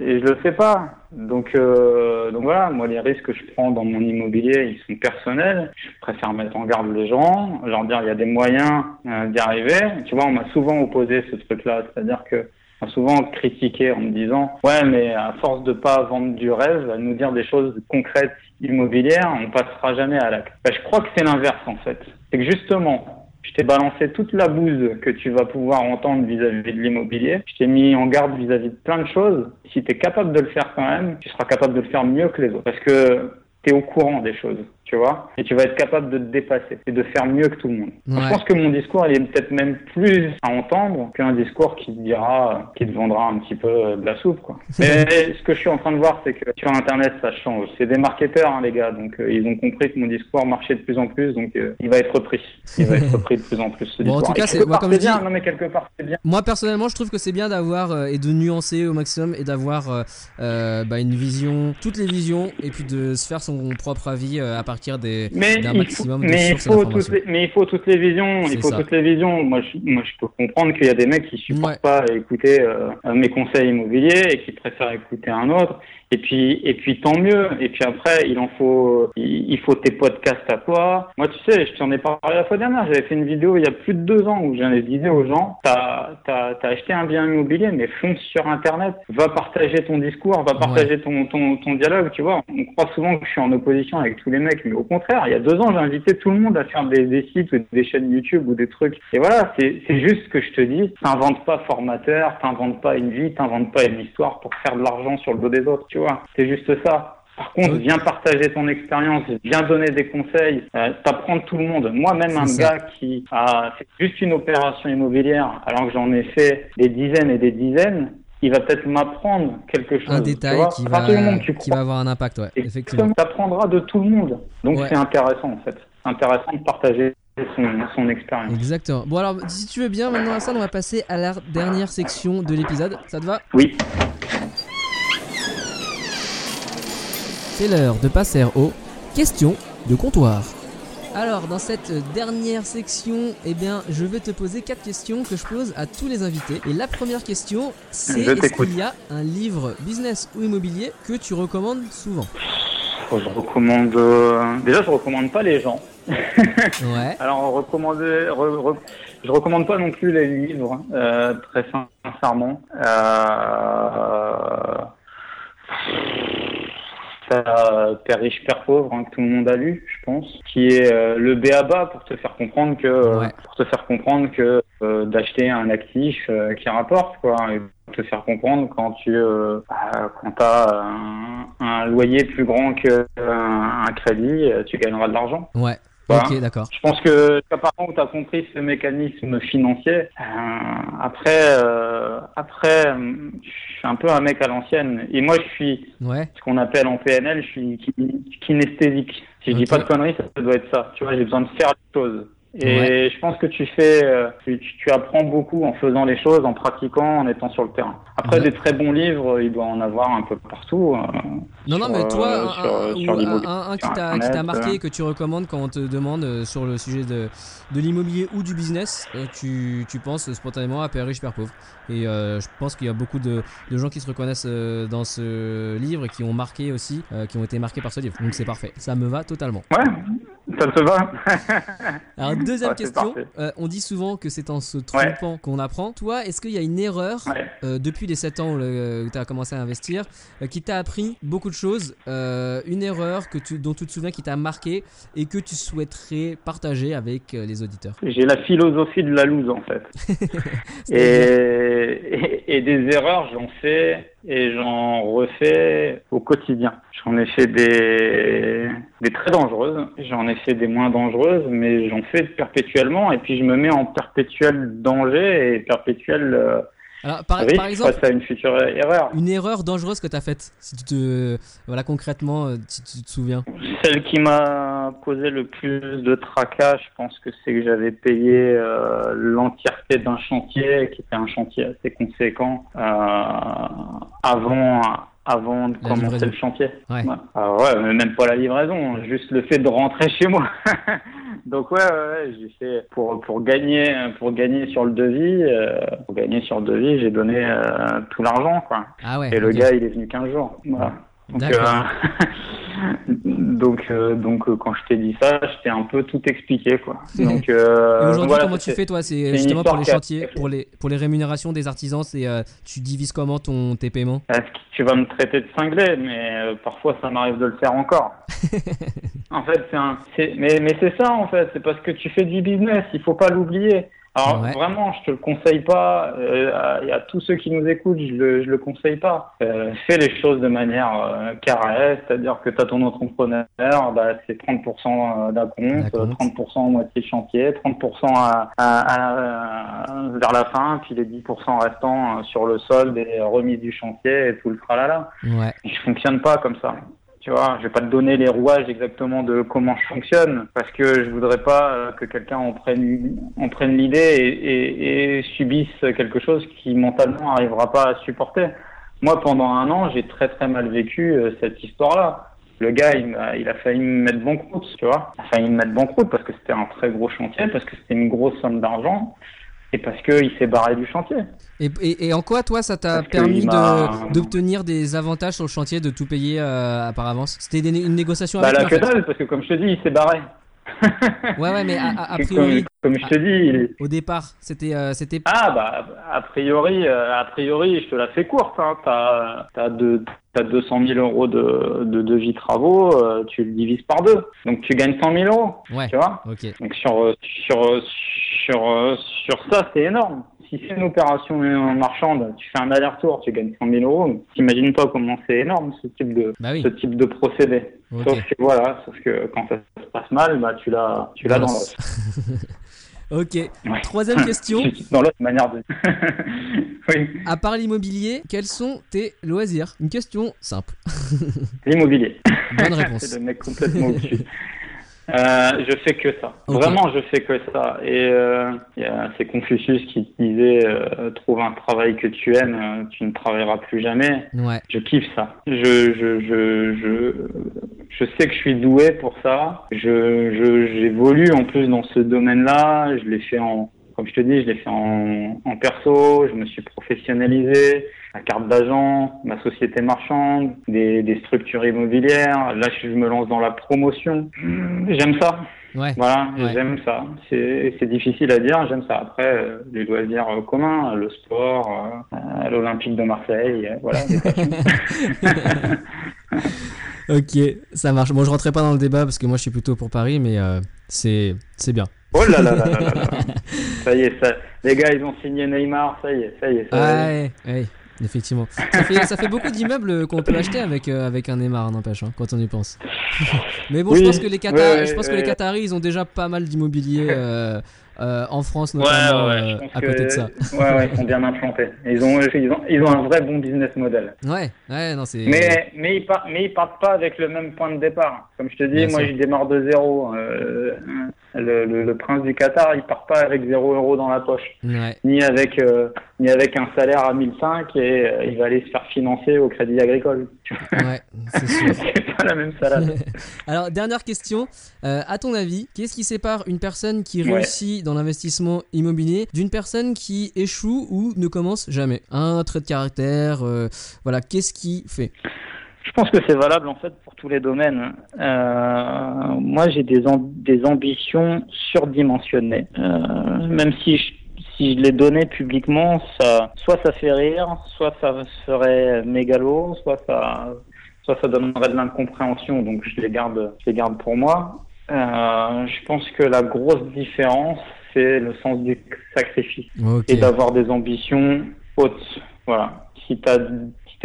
et je le fais pas. Donc, euh, donc voilà, moi, les risques que je prends dans mon immobilier, ils sont personnels. Je préfère mettre en garde les gens, leur dire il y a des moyens euh, d'y arriver. Tu vois, on m'a souvent opposé ce truc-là, c'est-à-dire que souvent critiqué en me disant ouais mais à force de pas vendre du rêve, à nous dire des choses concrètes immobilières, on passera jamais à l'acte. Ben, je crois que c'est l'inverse en fait. C'est que justement je t'ai balancé toute la bouse que tu vas pouvoir entendre vis-à-vis de l'immobilier. Je t'ai mis en garde vis-à-vis de plein de choses. Si tu es capable de le faire quand même, tu seras capable de le faire mieux que les autres. Parce que tu es au courant des choses, tu vois, et tu vas être capable de te dépasser et de faire mieux que tout le monde. Je pense que mon discours, il est peut-être même plus à entendre qu'un discours qui te dira, qui te vendra un petit peu de la soupe, quoi. Mais ce que je suis en train de voir, c'est que sur Internet, ça change. C'est des marketeurs, hein, les gars, donc euh, ils ont compris que mon discours marchait de plus en plus, donc euh, il va être repris. Il va être repris de plus en plus. Ce bon, en tout cas, c'est moi, comme je dis, non mais quelque part, c'est bien. Moi, personnellement, je trouve que c'est bien d'avoir euh, et de nuancer au maximum et d'avoir bah, une vision, toutes les visions, et puis de se faire son propre avis euh, à partir des d'un maximum de mais il faut toutes les, mais il faut toutes les visions il faut toutes les visions moi je, moi je peux comprendre qu'il y a des mecs qui supportent pas écouter euh, mes conseils immobiliers et qui préfèrent écouter un autre et puis, et puis tant mieux. Et puis après, il en faut, il faut tes podcasts à toi. Moi, tu sais, je t'en ai parlé la fois dernière. J'avais fait une vidéo il y a plus de deux ans où j'en ai disais aux gens, t'as, t'as, t'as acheté un bien immobilier, mais fonce sur Internet, va partager ton discours, va partager ton, ton, ton dialogue. Tu vois, on croit souvent que je suis en opposition avec tous les mecs, mais au contraire, il y a deux ans, j'ai invité tout le monde à faire des, des sites ou des chaînes YouTube ou des trucs. Et voilà, c'est, juste ce que je te dis. T'inventes pas formateur, t'inventes pas une vie, t'inventes pas une histoire pour faire de l'argent sur le dos des autres. Tu c'est juste ça. Par contre, viens partager ton expérience, viens donner des conseils, euh, t'apprends tout le monde. Moi, même un gars qui a fait juste une opération immobilière, alors que j'en ai fait des dizaines et des dizaines, il va peut-être m'apprendre quelque chose. Un détail qui va, qui crois, avoir un impact, ouais, effectivement. tu apprendras de tout le monde. Donc Ouais. c'est intéressant en fait. Intéressant de partager son, son expérience. Exactement. Bon alors, si tu veux bien, maintenant Hassan, on va passer à la dernière section de l'épisode. Ça te va? Oui. C'est l'heure de passer aux questions de comptoir. Alors, dans cette dernière section, eh bien, je vais te poser quatre questions que je pose à tous les invités. Et la première question, c'est est-ce qu'il y a un livre business ou immobilier que tu recommandes souvent? Je recommande. euh, Déjà, je recommande pas les gens. Ouais. Alors, recommander, re- re- je recommande pas non plus les livres, euh, très sincèrement. Euh, Père riche, Père pauvre, hein, que tout le monde a lu, je pense, qui est euh, le BABA pour te faire comprendre que, euh, Ouais. pour te faire comprendre que euh, d'acheter un actif euh, qui rapporte, quoi, et pour te faire comprendre quand tu, euh, bah, quand as un, un loyer plus grand que un, crédit, euh, tu gagneras de l'argent. Ouais. Voilà. Ok, d'accord. Je pense que où tu as compris ce mécanisme financier, euh, après, euh, après, euh, je suis un peu un mec à l'ancienne. Et moi, je suis Ouais. ce qu'on appelle en PNL, je suis kin- kinesthésique. Si je dis pas de conneries, ça doit être ça. Tu vois, j'ai besoin de faire les choses. Et Ouais. je pense que tu fais, euh, tu apprends beaucoup en faisant les choses, en pratiquant, en étant sur le terrain. Après, Ouais. des très bons livres, il doit en avoir un peu partout. euh, Non, non, mais toi, euh, un, sur- un- sur ou l'immobilier, un- un qui t'a qui t'a Internet, marqué, euh. que tu recommandes quand on te demande euh, sur le sujet de, de l'immobilier ou du business, euh, tu, tu penses spontanément à Père riche, Père pauvre. Et euh, je pense qu'il y a beaucoup de, de gens qui se reconnaissent euh, dans ce livre et qui ont marqué aussi, euh, qui ont été marqués par ce livre. Donc c'est parfait, ça me va totalement. Ouais, ça te va Alors deuxième Ouais, question, euh, on dit souvent que c'est en se trompant qu'on apprend. Toi, est-ce qu'il y a une erreur euh, depuis les 7 ans où, tu as commencé à investir, euh, qui t'a appris beaucoup de choses, euh, une erreur que tu, dont tu te souviens qui t'a marqué et que tu souhaiterais partager avec euh, les auditeurs J'ai la philosophie de la loose en fait. et, et, et des erreurs, j'en fais et j'en refais au quotidien. J'en ai fait des, des très dangereuses, j'en ai fait des moins dangereuses, mais j'en fais perpétuellement et puis je me mets en perpétuel danger et perpétuel euh, Alors, par, par exemple, à une future erreur. une erreur dangereuse que tu as faite, si tu te. Voilà, concrètement, euh, si tu te souviens. Celle qui m'a causé le plus de tracas, je pense que c'est que j'avais payé euh, l'entièreté d'un chantier, qui était un chantier assez conséquent, euh, avant, avant de La commencer livraison. le chantier. Ouais. Ah ouais, mais même pas la livraison, juste le fait de rentrer chez moi. Donc ouais, ouais, ouais, j'ai fait pour pour gagner pour gagner sur le devis, euh, pour gagner sur le devis, j'ai donné euh, tout l'argent quoi. Ah ouais. Et le gars, il est venu 15 jours. Voilà. Donc, euh, donc, euh, donc euh, quand je t'ai dit ça, je t'ai un peu tout expliqué, quoi. Donc, euh, aujourd'hui, voilà, comment tu fais toi? C'est justement pour les chantiers, pour les, pour les rémunérations des artisans, c'est tu divises comment ton, tes paiements? Tu vas me traiter de cinglé, mais parfois ça m'arrive de le faire encore. en fait, c'est un, c'est- mais, mais c'est ça en fait, c'est parce que tu fais du business, il faut pas l'oublier. Alors Ouais. vraiment, je te le conseille pas. euh, à- à tous ceux qui nous écoutent, je le, je le conseille pas. Euh, fais les choses de manière euh, carrée, c'est-à-dire que tu as ton entrepreneur, bah, c'est 30% d'un compte, D'accord. 30% moitié chantier, 30% à, à- à- vers la fin, puis les 10% restants euh, sur le solde et remise du chantier et tout le tralala. Ouais. Je fonctionne pas comme ça. Tu vois, je vais pas te donner les rouages exactement de comment je fonctionne parce que je voudrais pas euh, que quelqu'un en prenne, en prenne l'idée et, et, et subisse quelque chose qui mentalement arrivera pas à supporter. Moi, pendant un an, j'ai très très mal vécu euh, cette histoire-là. Le gars, il a, il a failli me mettre banqueroute, tu vois. Il a failli me mettre banqueroute parce que c'était un très gros chantier, parce que c'était une grosse somme d'argent et parce qu'il s'est barré du chantier. Et, et, et en quoi, toi, ça t'a permis de- d'obtenir des avantages sur le chantier, de tout payer euh, par avance? C'était une négociation Bah avec là, que dalle, parce que comme je te dis, il s'est barré. Ouais, ouais, mais à, à- a Que priori, comme, comme je te dis, au départ, c'était. euh, c'était ah bah a priori, euh, a priori, je te la fais courte. Hein. T'as t'as deux- t'as 200 000 euros de, de devis travaux, euh, tu le divises par deux, donc tu gagnes 100 000 euros. Ouais, Tu vois ok. Donc sur sur sur sur ça, c'est énorme. Si c'est une opération marchande, tu fais un aller-retour, tu gagnes 100 000 euros. T'imagines pas comment c'est énorme ce type de Bah oui. ce type de procédé. Sauf que voilà, sauf que quand ça se passe mal, bah tu l'as tu l'as dans l'os. Ok. Ouais. Troisième question. Dans l'autre manière de. oui, À part l'immobilier, quels sont tes loisirs? Une question simple. l'immobilier. Bonne réponse. C'est le mec complètement au-dessus. Euh, je fais que ça. Vraiment, je fais que ça. Et euh, c'est Confucius qui disait euh, trouve un travail que tu aimes, euh, tu ne travailleras plus jamais. Ouais. Je kiffe ça. Je, je, je, je, je sais que je suis doué pour ça. Je, je, j'évolue en plus dans ce domaine-là. Je l'ai fait en, comme je te dis, je l'ai fait en, en perso. Je me suis professionnalisé. La carte d'agent, ma société marchande, des, des structures immobilières. Là, je me lance dans la promotion. J'aime ça. Ouais. Voilà, Ouais. j'aime ça. C'est difficile à dire, j'aime ça. Après, euh, les loisirs euh, communs, le sport, euh, euh, l'Olympique de Marseille, euh, voilà. Ok, ça marche. Bon, je rentrerai pas dans le débat parce que moi je suis plutôt pour Paris, mais euh, c'est bien. Oh là là là là là. Ça y est, ça, les gars, ils ont signé Neymar, ça y est, ça y est. Ça y est. Ouais, ouais, effectivement. Ça fait, ça fait beaucoup d'immeubles qu'on peut acheter avec, euh, avec un Neymar, n'empêche, hein, quand on y pense. Mais bon, je pense que les, Qatar- ouais, ouais, je pense que ouais. les Qataris, ils ont déjà pas mal d'immobilier euh, euh, en France, Ouais, notamment, ouais, euh, pense à que- côté de ça. Ouais, ouais, ils sont bien implantés. Ils ont, ils ont, ils ont un vrai bon business model. Ouais, ouais, non, c'est. Mais, mais, ils partent, mais ils partent pas avec le même point de départ. Comme je te dis, Bien moi, sûr. je démarre de zéro. Euh, le, le, le prince du Qatar, il part pas avec zéro euro dans la poche. Ouais, Ni avec, euh, ni avec un salaire à 1005 et euh, il va aller se faire financer au crédit agricole. Ouais, c'est pas la même salade. Alors, dernière question. Euh, à ton avis, qu'est-ce qui sépare une personne qui Ouais. réussit dans l'investissement immobilier d'une personne qui échoue ou ne commence jamais? Un trait de caractère, euh, voilà, qu'est-ce qui fait? Je pense que c'est valable en fait pour tous les domaines. Euh, moi, j'ai des, des ambitions surdimensionnées. Euh, même si je, si je les donnais publiquement, ça, soit ça fait rire, soit ça serait mégalo, soit ça, soit ça donnerait de l'incompréhension. Donc je les garde, je les garde pour moi. Euh, je pense que la grosse différence, c'est le sens du sacrifice et d'avoir des ambitions hautes. Voilà. Si tu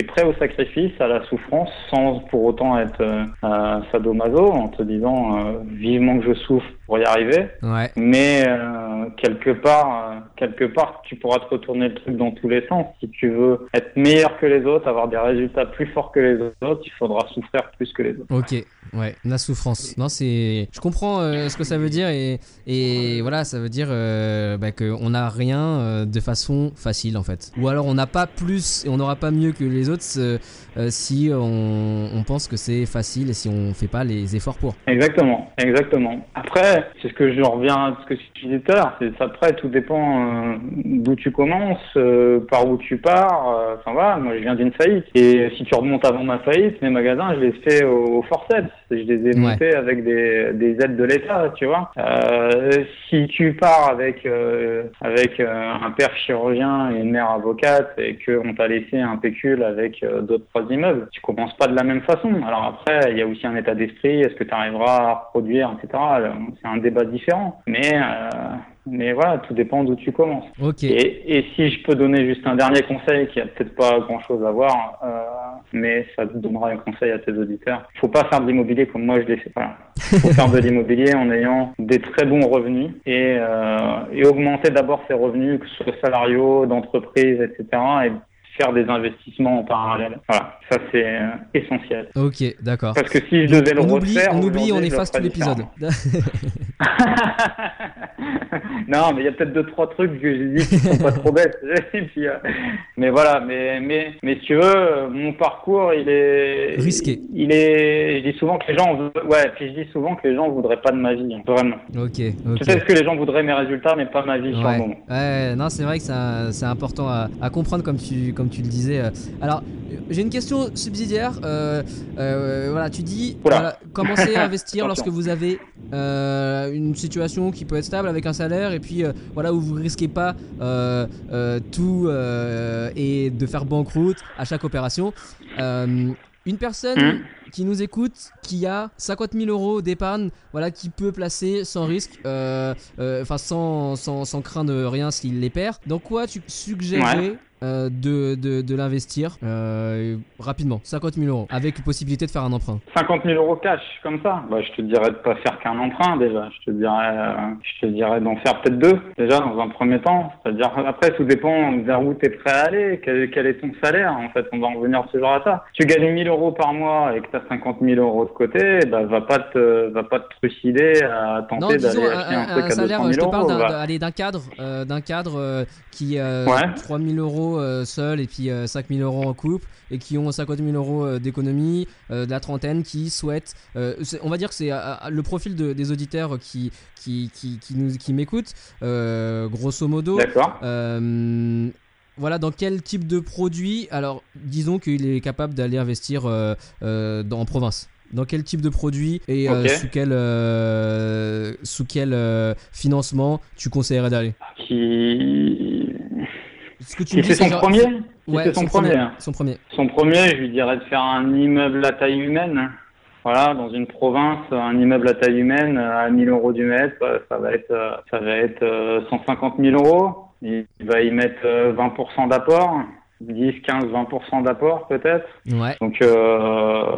prêt au sacrifice, à la souffrance, sans pour autant être euh, sadomaso, en te disant euh, vivement que je souffre pour y arriver, Ouais. mais euh, quelque part, quelque part, tu pourras te retourner le truc dans tous les sens. Si tu veux être meilleur que les autres, avoir des résultats plus forts que les autres, il faudra souffrir plus que les autres. Ok, ouais, la souffrance. Non, c'est. Je comprends ce que ça veut dire et, et voilà, ça veut dire bah, qu'on n'a rien de façon facile en fait. Ou alors on n'a pas plus et on n'aura pas mieux que les autres euh, euh, si on, on pense que c'est facile et si on fait pas les efforts pour. Exactement, exactement. Après, c'est ce que je reviens à ce que tu disais tout à l'heure. Après, tout dépend euh, d'où tu commences, par où tu pars. Enfin voilà, moi je viens d'une faillite. Et si tu remontes avant ma faillite, mes magasins, je les fais au, au forceps. Je les ai Ouais. montés avec des, des aides de l'État, tu vois. Euh, si tu pars avec euh, avec euh, un père chirurgien et une mère avocate et qu'on t'a laissé un pécule avec euh, d'autres trois immeubles, tu commences pas de la même façon. Alors après, il y a aussi un état d'esprit. Est-ce que tu arriveras à reproduire, etc. C'est un débat différent. Mais euh, mais voilà, tout dépend d'où tu commences. Ok. Et, et si je peux donner juste un dernier conseil qui a peut-être pas grand-chose à voir, euh, mais ça te donnera un conseil à tes auditeurs. Il faut pas faire de l'immobilier comme moi je l'ai fait. Voilà. Il faut faire de l'immobilier en ayant des très bons revenus et, euh, et augmenter d'abord ses revenus, que ce soit salariaux, d'entreprise, etc. Et faire des investissements en parallèle. Voilà, ça c'est euh, essentiel. Ok, d'accord. Parce que si je devais le oublie, refaire, on oublie, on efface tout l'épisode. non, mais il y a peut-être deux trois trucs que j'ai dit qui sont pas trop bêtes. Puis, euh, mais voilà, mais mais mais si tu veux, euh, mon parcours, il est Risqué. Il est, je dis souvent que les gens, ouais, puis je dis souvent que les gens voudraient pas de ma vie, hein, vraiment. ok, ok. Peut-être que les gens voudraient mes résultats, mais pas ma vie sur le Ouais, moment. ouais, non, c'est vrai que c'est important à, à comprendre comme tu, comme tu le disais. Euh, Alors, euh, j'ai une question subsidiaire. Euh, euh, voilà, tu dis, voilà, commencez à investir lorsque vous avez euh, une situation qui peut être stable avec un salaire et puis voilà où vous risquez pas tout et de faire banqueroute à chaque opération. Une personne Hmm. Qui nous écoute, qui a 50 000 euros d'épargne, voilà, qui peut placer sans risque, euh, euh, enfin sans, sans, sans craindre rien s'il les perd. Dans quoi tu suggérerais euh, de, de, de l'investir euh, rapidement? 50 000 euros, avec possibilité de faire un emprunt. 50 000 euros cash, comme ça. Bah, je te dirais de pas faire qu'un emprunt, déjà. Je te dirais, euh, je te dirais d'en faire peut-être deux, déjà, dans un premier temps. C'est-à-dire, après, tout dépend vers où tu es prêt à aller, quel, quel est ton salaire. En fait, on va en revenir toujours à ça. Tu gagnes 1000 euros par mois et que tu as 50 000 euros de côté, bah, va pas te, va pas te trucider à tenter d'aller acheter un, un- truc un à salaire, 200 je 000 te parle d'un, va- cadre, euh, d'un cadre euh, qui euh, Ouais. 3 000 euros euh, seul et puis euh, 5 000 euros en couple et qui ont 50 000 euros d'économie, de la trentaine, qui souhaitent, on va dire que c'est le profil de- des auditeurs qui, qui, qui, qui nous, qui m'écoutent, grosso modo. D'accord. Voilà, dans quel type de produit Alors, disons qu'il est capable d'aller investir euh, euh, dans, en province. Dans quel type de produit et euh, Ok. sous quel, euh, sous quel euh, financement tu conseillerais d'aller? Qui, Ce que tu me dis, c'est son genre- premier? Ouais, son, premier? Son premier. Son premier, je lui dirais de faire un immeuble à taille humaine. Voilà, dans une province, un immeuble à taille humaine à 1000 euros du mètre, ça va être, ça va être euh, 150 000 euros. Il va y mettre euh, 20% d'apport, 10, 15, 20% d'apport peut-être. Ouais. Donc, euh,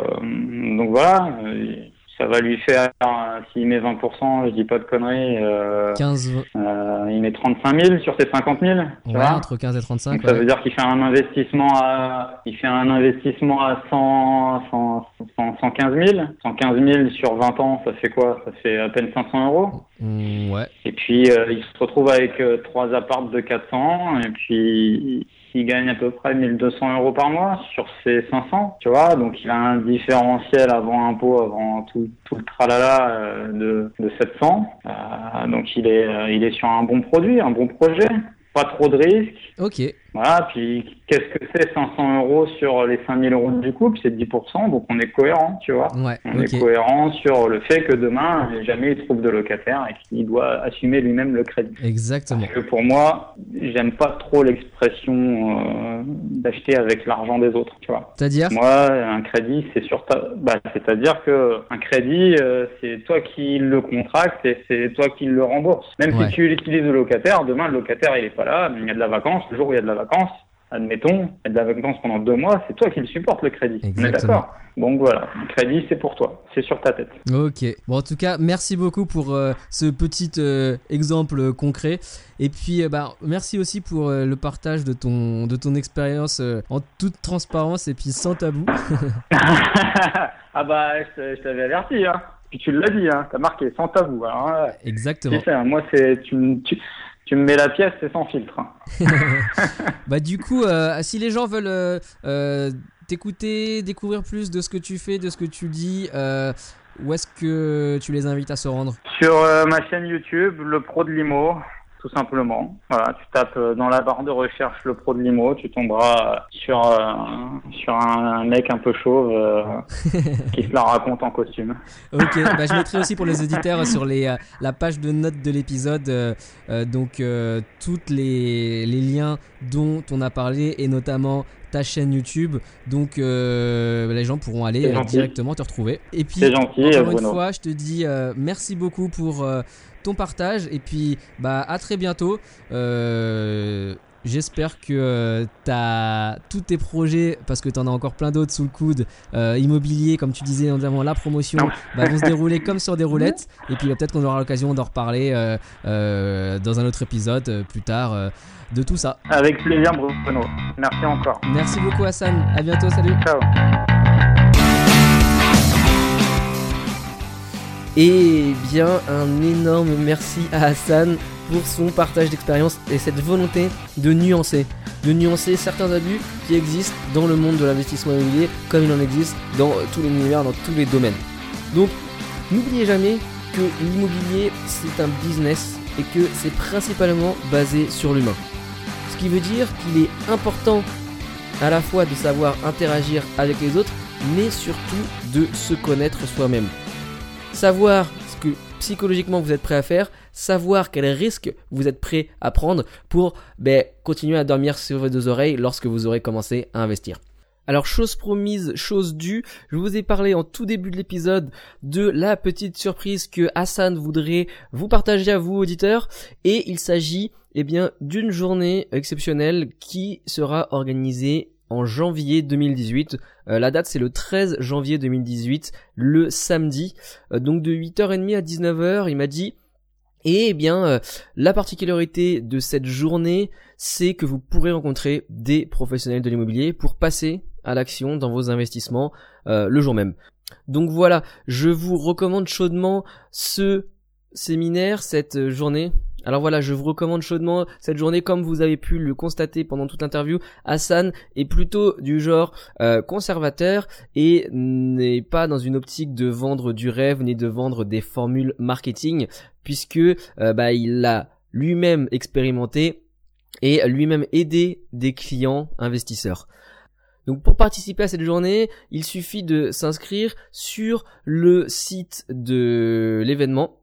donc voilà, euh, ça va lui faire, euh, s'il met 20%, je dis pas de conneries, euh, 15, euh, il met 35 000 sur ses 50 000. tu ouais, vois. entre 15 et 35. Donc ça ouais. veut dire qu'il fait un investissement à, il fait un investissement à 100, 100, 100 115 000. 115 000 sur 20 ans, ça fait quoi? Ça fait à peine 500 euros. Mm, ouais. Et puis euh, il se retrouve avec euh, trois apparts de 400 et puis il gagne à peu près 1200 euros par mois sur ses 500, tu vois. Donc il a un différentiel avant impôt, avant tout, tout le tralala euh, de, de 700. Euh, donc il est, euh, il est sur un bon produit, un bon projet. Pas trop de risques. Ok. Voilà, puis qu'est-ce que c'est 500 euros sur les 5000 euros du couple? C'est 10%, donc on est cohérent, tu vois. Ouais. On est cohérent sur le fait que demain, jamais il trouve de locataire et qu'il doit assumer lui-même le crédit. Exactement. Parce que pour moi, j'aime pas trop l'expression euh, d'acheter avec l'argent des autres, tu vois. C'est-à-dire? Moi, un crédit, c'est sur ta... Bah, c'est-à-dire que un crédit, euh, c'est toi qui le contracte et c'est toi qui le rembourse. Même Ouais. si tu utilises le locataire, demain le locataire il est pas là, il y a de la vacance, le jour où il y a de la vacance, admettons, a de la vacance pendant deux mois, c'est toi qui le supporte le crédit. Exactement. d'accord Donc voilà, le crédit c'est pour toi, c'est sur ta tête. Ok. Bon, en tout cas, merci beaucoup pour euh, ce petit euh, exemple concret. Et puis, euh, bah, merci aussi pour le partage de ton, de ton expérience en toute transparence et puis sans tabou. ah bah, je t'avais averti, hein. Puis tu l'as dit, hein, t'as marqué sans tabou. Ouais. Exactement. Sais, hein, moi c'est tu, tu me mets la pièce, c'est sans filtre. Bah, du coup, euh, si les gens veulent euh, euh, t'écouter, découvrir plus de ce que tu fais, de ce que tu dis, euh, où est-ce que tu les invites à se rendre? Sur ma chaîne YouTube, le pro de Limo, tout simplement. Voilà, tu tapes euh, dans la barre de recherche le pro de Limo, tu tomberas euh, sur, euh, sur un, mec un peu chauve euh, qui se la raconte en costume. Ok, bah, je mettrai aussi pour les auditeurs sur les, euh, la page de notes de l'épisode, donc toutes les, les liens dont on a parlé et notamment ta chaîne YouTube. Donc euh, les gens pourront aller euh, directement te retrouver. Et puis C'est gentil, encore une Bruno. fois, je te dis merci beaucoup pour ton partage et puis bah à très bientôt. Euh, J'espère que euh, t'as tous tes projets, parce que t'en as encore plein d'autres sous le coude, euh, immobilier, comme tu disais notamment la promotion, bah, vont se dérouler comme sur des roulettes. Et puis bah, peut-être qu'on aura l'occasion d'en reparler euh, dans un autre épisode plus tard de tout ça. Avec plaisir, Bruno. Merci encore. Merci beaucoup Hassan, à bientôt, salut Ciao. Et bien un énorme merci à Hassan pour son partage d'expérience et cette volonté de nuancer, de nuancer certains abus qui existent dans le monde de l'investissement immobilier comme il en existe dans tous les univers, dans tous les domaines. Donc n'oubliez jamais que l'immobilier c'est un business et que c'est principalement basé sur l'humain. Ce qui veut dire qu'il est important à la fois de savoir interagir avec les autres mais surtout de se connaître soi-même savoir ce que psychologiquement vous êtes prêt à faire, savoir quels risques vous êtes prêt à prendre pour ben, continuer à dormir sur vos deux oreilles lorsque vous aurez commencé à investir. Alors chose promise, chose due, je vous ai parlé en tout début de l'épisode de la petite surprise que Hassan voudrait vous partager à vous auditeurs et il s'agit eh bien d'une journée exceptionnelle qui sera organisée en janvier 2018. Euh, la date c'est le 13 janvier 2018, le samedi. Euh, donc de 8h30 à 19h, il m'a dit eh bien, euh, la particularité de cette journée, c'est que vous pourrez rencontrer des professionnels de l'immobilier pour passer à l'action dans vos investissements le jour même. Donc voilà, je vous recommande chaudement ce séminaire, cette journée, alors voilà, je vous recommande chaudement cette journée, comme vous avez pu le constater pendant toute l'interview. Hassan est plutôt du genre euh, conservateur et n'est pas dans une optique de vendre du rêve ni de vendre des formules marketing, puisque euh, bah, il l'a lui-même expérimenté et lui-même aidé des clients investisseurs. Donc pour participer à cette journée, il suffit de s'inscrire sur le site de l'événement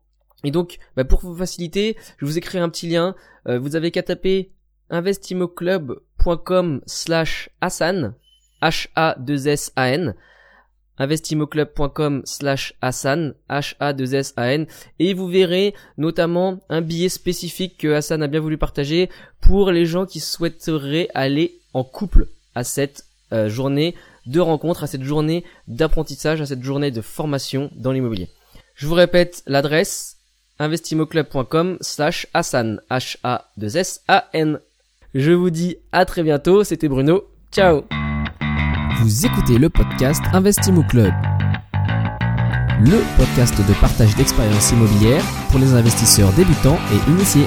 et donc, bah, pour vous faciliter, je vous ai un petit lien. Euh, vous avez qu'à taper investimoclub.com slash Hassan, H-A-2-S-A-N, investimoclub.com slash Hassan, H-A-2-S-A-N, et vous verrez notamment un billet spécifique que Hassan a bien voulu partager pour les gens qui souhaiteraient aller en couple à cette euh, journée de rencontre, à cette journée d'apprentissage, à cette journée de formation dans l'immobilier. Je vous répète l'adresse investimoclub.com slash Hassan, H-A-2-S-A-N. Je vous dis à très bientôt, c'était Bruno, ciao. Vous écoutez le podcast Investimo Club, le podcast de partage d'expériences immobilières pour les investisseurs débutants et initiés.